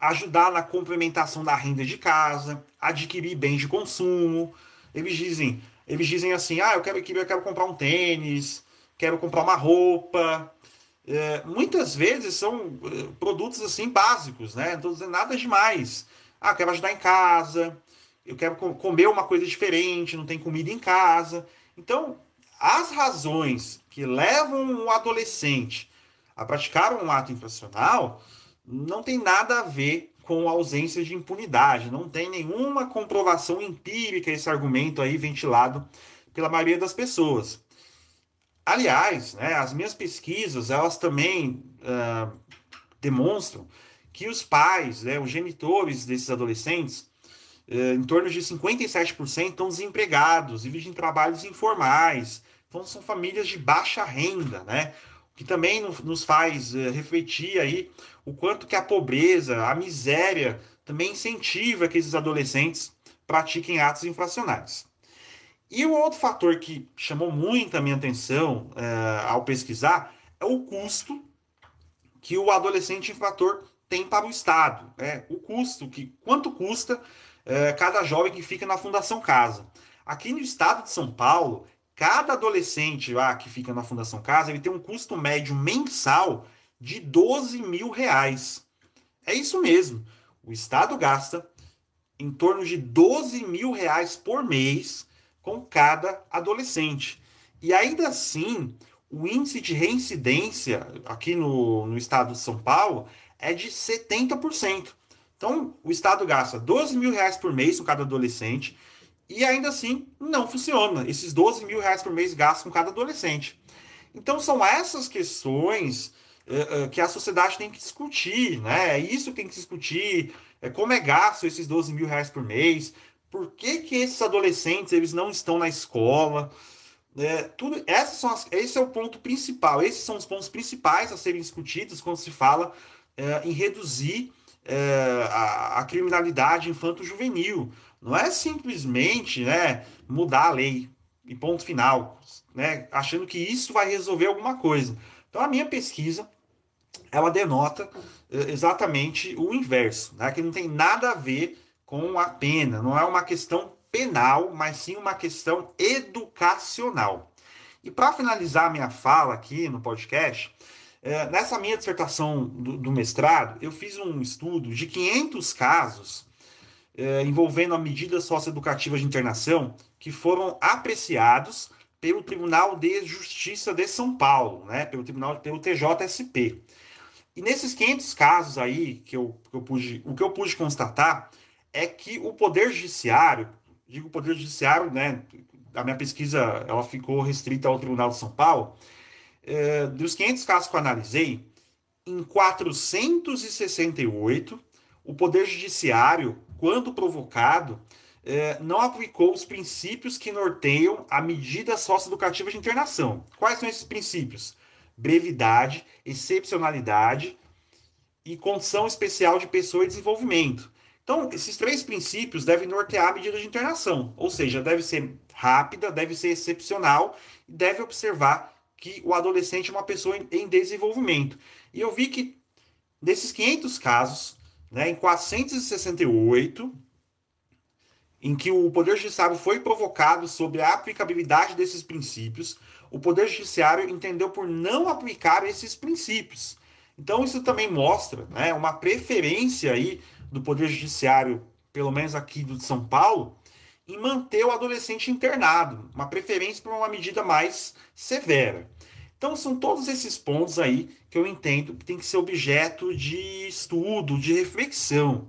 ajudar na complementação da renda de casa, adquirir bens de consumo. Eles dizem, eles dizem assim: ah, eu quero, eu quero comprar um tênis, quero comprar uma roupa. É, muitas vezes são é, produtos assim básicos, né? Não nada demais. Ah, quero ajudar em casa, eu quero comer uma coisa diferente, não tem comida em casa. Então, as razões que levam um adolescente a praticar um ato infracional não tem nada a ver com ausência de impunidade, não tem nenhuma comprovação empírica esse argumento aí ventilado pela maioria das pessoas. Aliás, né, as minhas pesquisas elas também uh, demonstram que os pais, né, os genitores desses adolescentes, uh, em torno de 57% estão desempregados vivem em trabalhos informais. Então são famílias de baixa renda, né? Que também nos faz uh, refletir aí o quanto que a pobreza, a miséria, também incentiva que esses adolescentes pratiquem atos infracionais. E o outro fator que chamou muito a minha atenção uh, ao pesquisar é o custo que o adolescente infrator tem para o Estado. Né? O custo, que quanto custa uh, cada jovem que fica na Fundação Casa. Aqui no estado de São Paulo, Cada adolescente lá que fica na Fundação Casa, ele tem um custo médio mensal de 12 mil reais. É isso mesmo. O Estado gasta em torno de 12 mil reais por mês com cada adolescente. E ainda assim, o índice de reincidência aqui no, no estado de São Paulo é de 70%. Então, o Estado gasta 12 mil reais por mês com cada adolescente e ainda assim, não funciona. Esses 12 mil reais por mês gastos com cada adolescente. Então, são essas questões uh, que a sociedade tem que discutir, né? É isso que tem que discutir. É como é gasto esses 12 mil reais por mês. Por que, que esses adolescentes eles não estão na escola? É, tudo, essas são as, esse é o ponto principal. Esses são os pontos principais a serem discutidos quando se fala é, em reduzir é, a, a, criminalidade infanto-juvenil. Não é simplesmente né, mudar a lei e ponto final, né, achando que isso vai resolver alguma coisa. Então a minha pesquisa ela denota eh, exatamente o inverso, né, que não tem nada a ver com a pena, não é uma questão penal, mas sim uma questão educacional. E para finalizar minha fala aqui no podcast, eh, nessa minha dissertação do, do mestrado, eu fiz um estudo de 500 casos é, envolvendo a medidas socioeducativas de internação que foram apreciados pelo Tribunal de Justiça de São Paulo, né, pelo Tribunal, pelo TJSP. E nesses 500 casos aí que eu, que eu pude, o que eu pude constatar é que o Poder Judiciário, digo Poder Judiciário, né, a minha pesquisa ela ficou restrita ao Tribunal de São Paulo, é, dos 500 casos que eu analisei, em 468, o Poder Judiciário quando provocado, é, não aplicou os princípios que norteiam a medida socioeducativa de internação. Quais são esses princípios? Brevidade, excepcionalidade e condição especial de pessoa e desenvolvimento. Então, esses três princípios devem nortear a medida de internação, ou seja, deve ser rápida, deve ser excepcional e deve observar que o adolescente é uma pessoa em, desenvolvimento. E eu vi que desses 500 casos, né, em 468, em que o Poder Judiciário foi provocado sobre a aplicabilidade desses princípios, o Poder Judiciário entendeu por não aplicar esses princípios. Então, isso também mostra né, uma preferência aí do Poder Judiciário, pelo menos aqui do de São Paulo, em manter o adolescente internado, uma preferência por uma medida mais severa. Então, são todos esses pontos aí que eu entendo que tem que ser objeto de estudo, de reflexão.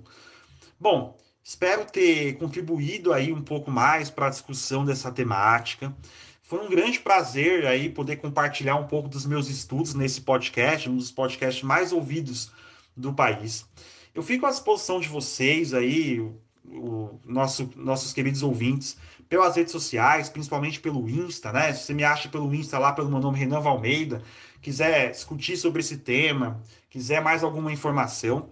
Bom, espero ter contribuído aí um pouco mais para a discussão dessa temática. Foi um grande prazer aí poder compartilhar um pouco dos meus estudos nesse podcast, um dos podcasts mais ouvidos do país. Eu fico à disposição de vocês aí, o, o nosso, nossos queridos ouvintes, pelas redes sociais, principalmente pelo Insta, né? Se você me acha pelo Insta lá, pelo meu nome Renan Valmeida, quiser discutir sobre esse tema, quiser mais alguma informação,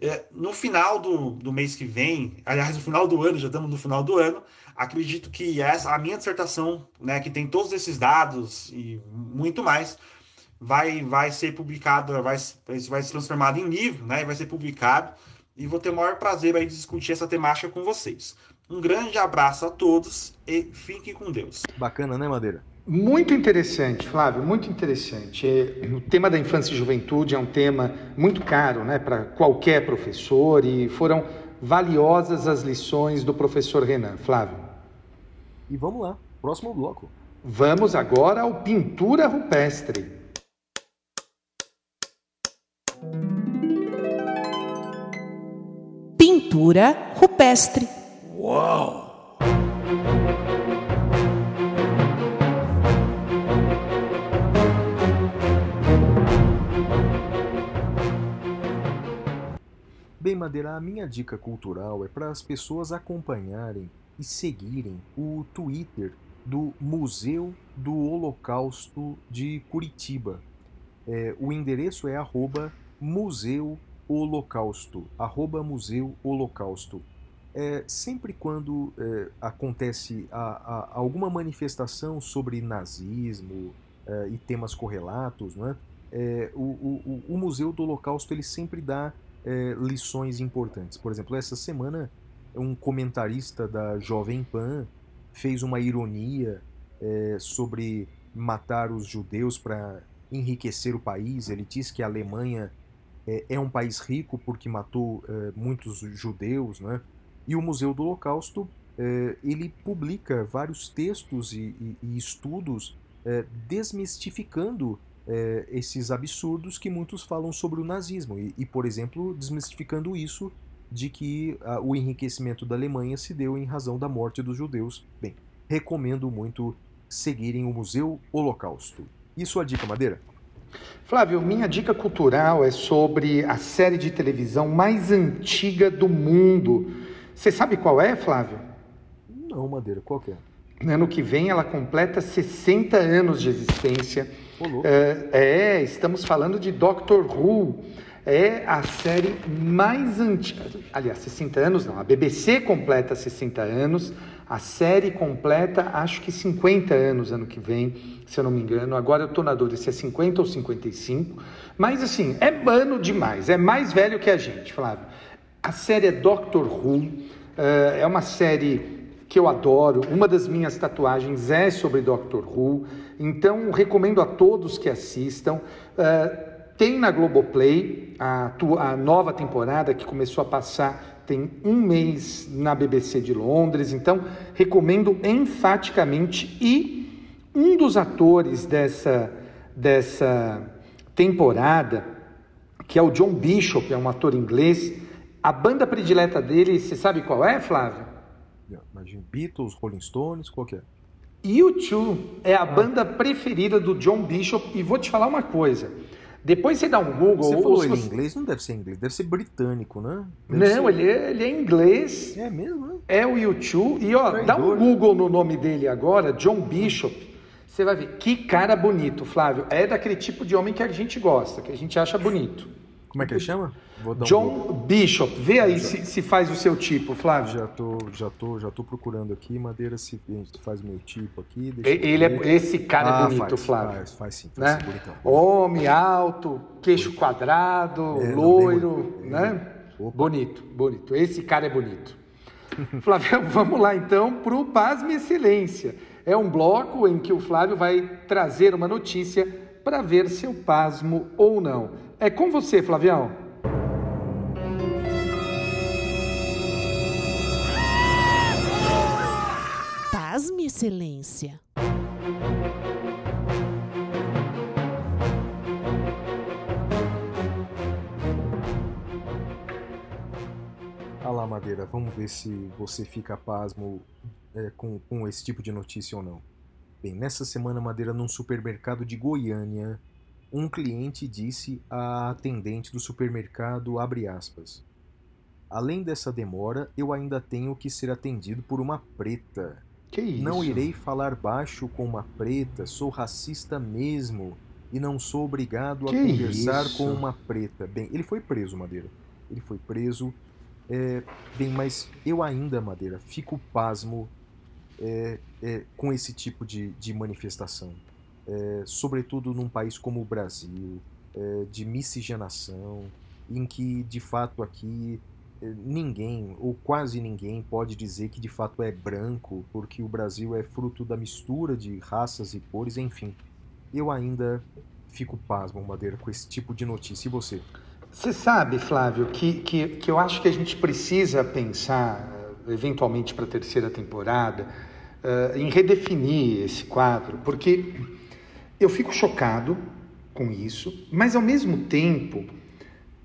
é, no final do, do mês que vem, aliás, no final do ano, já estamos no final do ano, acredito que essa, a minha dissertação, né, que tem todos esses dados e muito mais, vai, vai ser publicada, vai, vai ser transformado em livro, né, vai ser publicado, e vou ter o maior prazer aí de discutir essa temática com vocês. Um grande abraço a todos e fiquem com Deus. Bacana, né, Madeira? Muito interessante, Flávio, muito interessante. É, O tema da infância e juventude é um tema muito caro né, para qualquer professor e foram valiosas as lições do professor Renan. Flávio, E vamos lá, próximo bloco. vamos agora ao Pintura Rupestre. Pintura rupestre. Bem, Madeira, a minha dica cultural é para as pessoas acompanharem e seguirem o Twitter do Museu do Holocausto de Curitiba. É, o endereço é arroba Museu Holocausto, arroba Museu Holocausto. É, sempre quando é, acontece a- a- alguma manifestação sobre nazismo é, e temas correlatos, não é? É, o, o- o- Museu do Holocausto ele sempre dá é, lições importantes. Por exemplo, essa semana um comentarista da Jovem Pan fez uma ironia é, sobre matar os judeus para enriquecer o país. Ele diz que a Alemanha é, um país rico porque matou muitos judeus, né? E o Museu do Holocausto é, ele publica vários textos e, e- e estudos é, desmistificando é, esses absurdos que muitos falam sobre o nazismo e, e, por exemplo, desmistificando isso de que ah, o enriquecimento da Alemanha se deu em razão da morte dos judeus. Bem, recomendo muito seguirem o Museu Holocausto. E sua dica, Madeira? Flávio, minha dica cultural é sobre a série de televisão mais antiga do mundo. Você sabe qual é, Flávio? Não, Madeira, qual é? Ano que vem ela completa 60 anos de existência. É, é, estamos falando de Doctor Who. É a série mais antiga. Aliás, 60 anos não. A BBC completa 60 anos. A série completa, acho que 50 anos ano que vem, se eu não me engano. Agora eu estou na dúvida se é 50 ou 55. Mas assim, é ano demais. É mais velho que a gente, Flávio. A série é Doctor Who. É é uma série que eu adoro. Uma das minhas tatuagens é sobre Doctor Who, então recomendo a todos que assistam. Uh, tem na Globoplay a, tu- a nova temporada que começou a passar tem um mês na BBC de Londres, então recomendo enfaticamente. E um dos atores dessa, dessa temporada, que é o John Bishop, é um ator inglês, a banda predileta dele, você sabe qual é, Flávio? Imagina, Beatles, Rolling Stones, qual que é? U2 é a banda preferida do John Bishop e vou te falar uma coisa. Depois você dá um Google. Você ou falou se ele em você- inglês? Não deve ser inglês, deve ser britânico, né? Deve Não, ser- ele é, ele é inglês, É mesmo, né? é o U2 e ó, dá um Traidor. Google no nome dele agora, John Bishop. Você vai ver que cara bonito, Flávio. É daquele tipo de homem que a gente gosta, que a gente acha bonito. Como é que ele chama? Um John. Bishop. Vê aí se, se faz o seu tipo, Flávio. Já tô, já tô, já tô procurando aqui, Madeira, se faz o meu tipo aqui. Ele é, esse cara é Ah, bonito, faz, Flávio. Faz, faz sim, faz né? sim, bonitão. Homem alto, queixo quadrado, É, loiro, bonito. né? Opa. Bonito, bonito. Esse cara é bonito. <laughs> Flávio, vamos lá então para o Pasme Excelência. É um bloco em que o Flávio vai trazer uma notícia para ver se eu pasmo ou não. É com você, Flavião. Pasme, Excelência. Ah lá, Madeira, vamos ver se você fica pasmo é, com, com esse tipo de notícia ou não. Bem, nessa semana, Madeira, num supermercado de Goiânia, um cliente disse à atendente do supermercado, abre aspas, Além dessa demora, eu ainda tenho que ser atendido por uma preta. Que isso? Não irei falar baixo com uma preta, sou racista mesmo e não sou obrigado a Que conversar isso? com uma preta. Bem, ele foi preso, Madeira. Ele foi preso. É, bem, mas eu ainda, Madeira, fico pasmo é, é, com esse tipo de, de manifestação. É, sobretudo num país como o Brasil, é, de miscigenação, em que de fato aqui eh, ninguém, ou quase ninguém, pode dizer que de fato é branco, porque o Brasil é fruto da mistura de raças e cores, enfim. Eu ainda fico pasmo, Madeira, com esse tipo de notícia. E você? Você sabe, Flávio, que, que, que eu acho que a gente precisa pensar, eventualmente para a terceira temporada, eh, em redefinir esse quadro, porque eu fico chocado com isso, mas ao mesmo tempo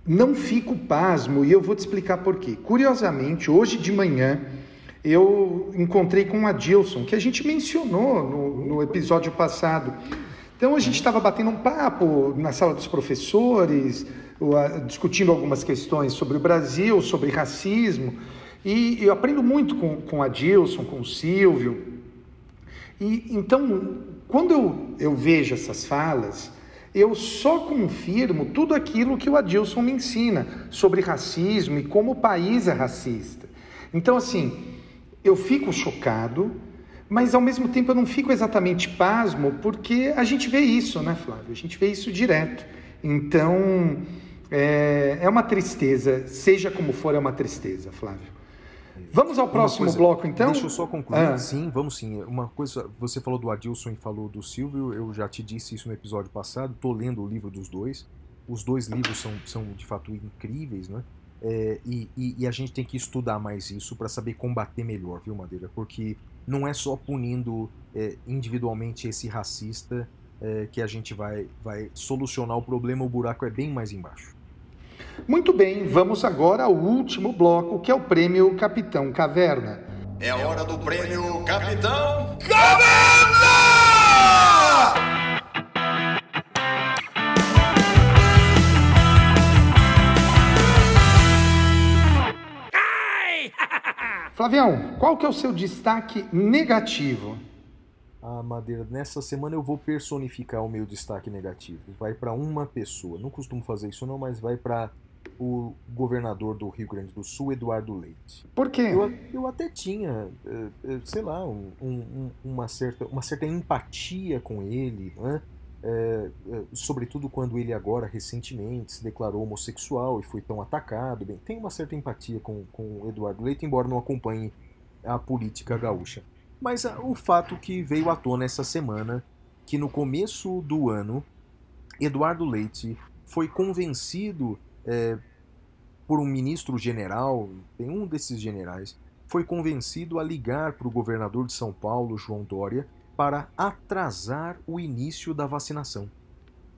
não fico pasmo e eu vou te explicar por quê. Curiosamente, hoje de manhã eu encontrei com o Adilson, que a gente mencionou no, no episódio passado. Então a gente estava batendo um papo na sala dos professores, discutindo algumas questões sobre o Brasil, sobre racismo, e eu aprendo muito com, com o Adilson, com o Silvio. E então, quando eu, eu vejo essas falas, eu só confirmo tudo aquilo que o Adilson me ensina sobre racismo e como o país é racista. Então, assim, eu fico chocado, mas ao mesmo tempo eu não fico exatamente pasmo, porque a gente vê isso, né, Flávio? A gente vê isso direto. Então, é, é uma tristeza, seja como for, é uma tristeza, Flávio. Vamos ao próximo coisa, bloco, então? Deixa eu só concluir. Ah. Sim, vamos sim. Uma coisa, você falou do Adilson e falou do Silvio, eu já te disse isso no episódio passado, tô lendo o livro dos dois. Os dois livros são, são de fato incríveis, né? É, e, e- e a gente tem que estudar mais isso para saber combater melhor, viu, Madeira? Porque não é só punindo é, individualmente esse racista é, que a gente vai, vai solucionar o problema, o buraco é bem mais embaixo. Muito bem, vamos agora ao último bloco, que é o prêmio Capitão Caverna. É a hora do prêmio Capitão Flavião, qual que é o seu destaque negativo? Ah, Madeira, nessa semana eu vou personificar o meu destaque negativo. Vai para uma pessoa. Não costumo fazer isso não, mas vai para o governador do Rio Grande do Sul, Eduardo Leite. Por quê? Eu, eu até tinha, eh, eh, sei lá, um- um- um- uma, certa, uma certa empatia com ele, né? Eh, sobretudo quando ele agora, recentemente, se declarou homossexual e foi tão atacado. Bem, tem uma certa empatia com, com o Eduardo Leite, embora não acompanhe a política gaúcha. Mas ah, o fato que veio à tona essa semana, que no começo do ano, Eduardo Leite foi convencido eh, por um ministro general, tem um desses generais, foi convencido a ligar para o governador de São Paulo, João Dória, para atrasar o início da vacinação.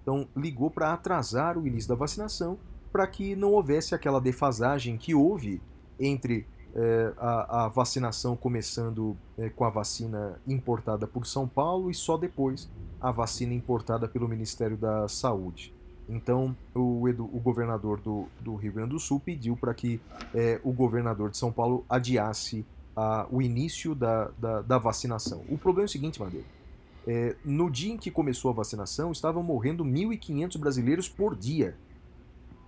Então, ligou para atrasar o início da vacinação para que não houvesse aquela defasagem que houve entre eh, a, a vacinação começando eh, com a vacina importada por São Paulo e só depois a vacina importada pelo Ministério da Saúde. Então, o, o governador do, do Rio Grande do Sul pediu para que eh, o governador de São Paulo adiasse a- o início da, da, da vacinação. O problema é o seguinte, Madeira. Eh, no dia em que começou a vacinação, estavam morrendo 1.500 brasileiros por dia.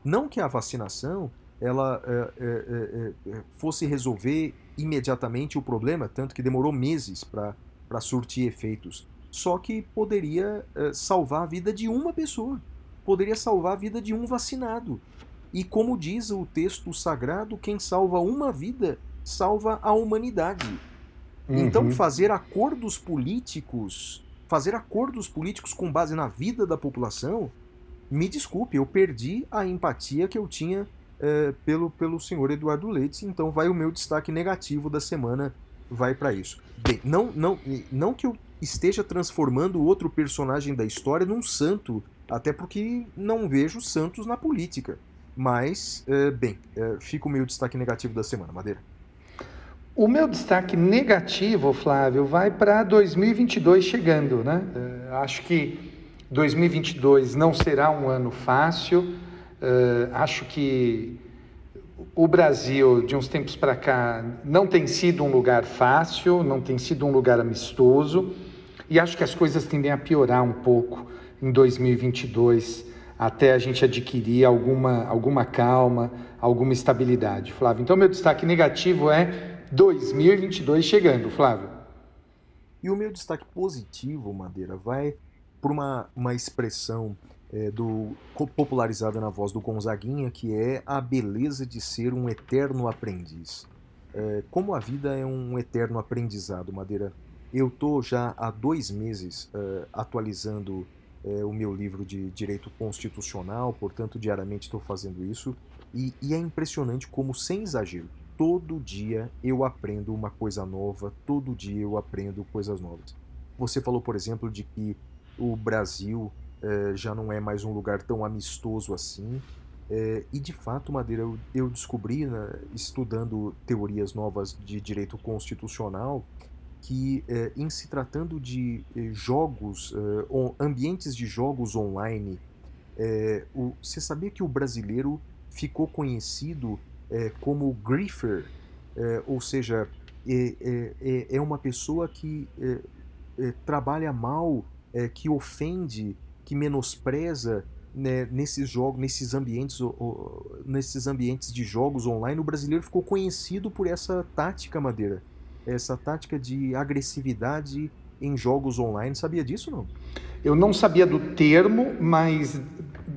Não que a vacinação ela é, é, é, é, fosse resolver imediatamente o problema, tanto que demorou meses para surtir efeitos. Só que poderia é, salvar a vida de uma pessoa, poderia salvar a vida de um vacinado. E como diz o texto sagrado, quem salva uma vida salva a humanidade. Então, Uhum. fazer acordos políticos, fazer acordos políticos com base na vida da população, me desculpe, eu perdi a empatia que eu tinha eh, pelo, pelo senhor Eduardo Leite, então vai o meu destaque negativo da semana, vai para isso. Bem, não, não, não que eu esteja transformando outro personagem da história num santo, até porque não vejo santos na política. Mas, eh, bem, eh, fica o meu destaque negativo da semana, Madeira. O meu destaque negativo, Flávio, vai para 2022 chegando, né? Acho que 2022 não será um ano fácil. Eh, acho que o Brasil, de uns tempos para cá, não tem sido um lugar fácil, não tem sido um lugar amistoso. E acho que as coisas tendem a piorar um pouco em 2022, até a gente adquirir alguma, alguma calma, alguma estabilidade, Flávio. Então, meu destaque negativo é 2022 chegando, Flávio. E o meu destaque positivo, Madeira, vai por uma, uma expressão é, do, popularizada na voz do Gonzaguinha, que é a beleza de ser um eterno aprendiz. É, como a vida é um eterno aprendizado, Madeira, eu estou já há dois meses é, atualizando é, o meu livro de Direito Constitucional, portanto, diariamente estou fazendo isso, e, e é impressionante como, sem exagero, todo dia eu aprendo uma coisa nova, todo dia eu aprendo coisas novas. Você falou, por exemplo, de que o Brasil eh, já não é mais um lugar tão amistoso assim. eh, e de fato, Madeira, eu, eu descobri, né, estudando teorias novas de direito constitucional, que eh, em se tratando de jogos, eh, on- ambientes de jogos online, o- você sabia que o brasileiro ficou conhecido como griefer, eh, ou seja, é, é- é- é uma pessoa que é, é, trabalha mal, é, que ofende, que menospreza né, nesses jogos, nesses ambientes, o- o- nesses ambientes de jogos online. O brasileiro ficou conhecido por essa tática, Madeira, essa tática de agressividade em jogos online. Sabia disso não? Eu não sabia do termo, mas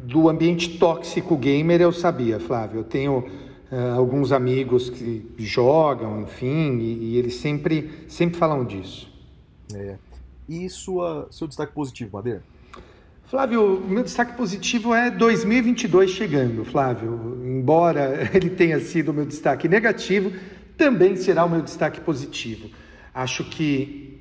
do ambiente tóxico gamer eu sabia, Flávio. Eu tenho eh, alguns amigos que jogam, enfim, e, e eles sempre, sempre falam disso. E sua, seu destaque positivo, Madeira? Flávio, meu destaque positivo é 2022 chegando, Flávio. Embora <laughs> ele tenha sido o meu destaque negativo, também será o meu destaque positivo. Acho que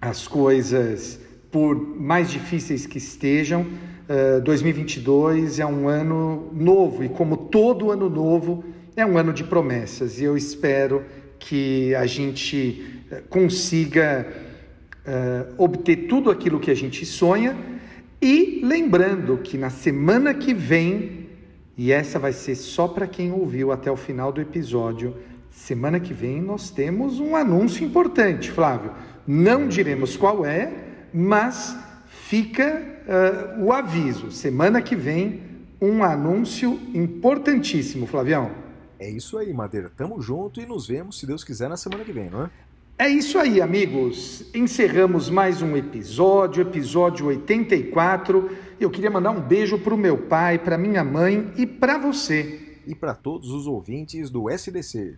as coisas, por mais difíceis que estejam, eh, 2022 é um ano novo e, como todo ano novo, é um ano de promessas. E eu espero que a gente eh, consiga eh, obter tudo aquilo que a gente sonha. E lembrando que na semana que vem, e essa vai ser só para quem ouviu até o final do episódio, semana que vem nós temos um anúncio importante, Flávio. Não diremos qual é, mas fica eh, o aviso. Semana que vem, um anúncio importantíssimo, Flavião. É isso aí, Madeira. Tamo junto e nos vemos, se Deus quiser, na semana que vem, não é? É isso aí, amigos. Encerramos mais um episódio, episódio 84. Eu queria mandar um beijo para o meu pai, para minha mãe e para você. E para todos os ouvintes do SDC.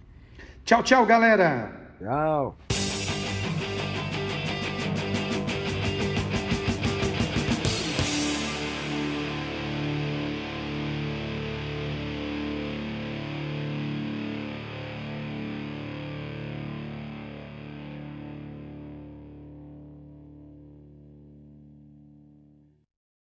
Tchau, tchau, galera. Tchau.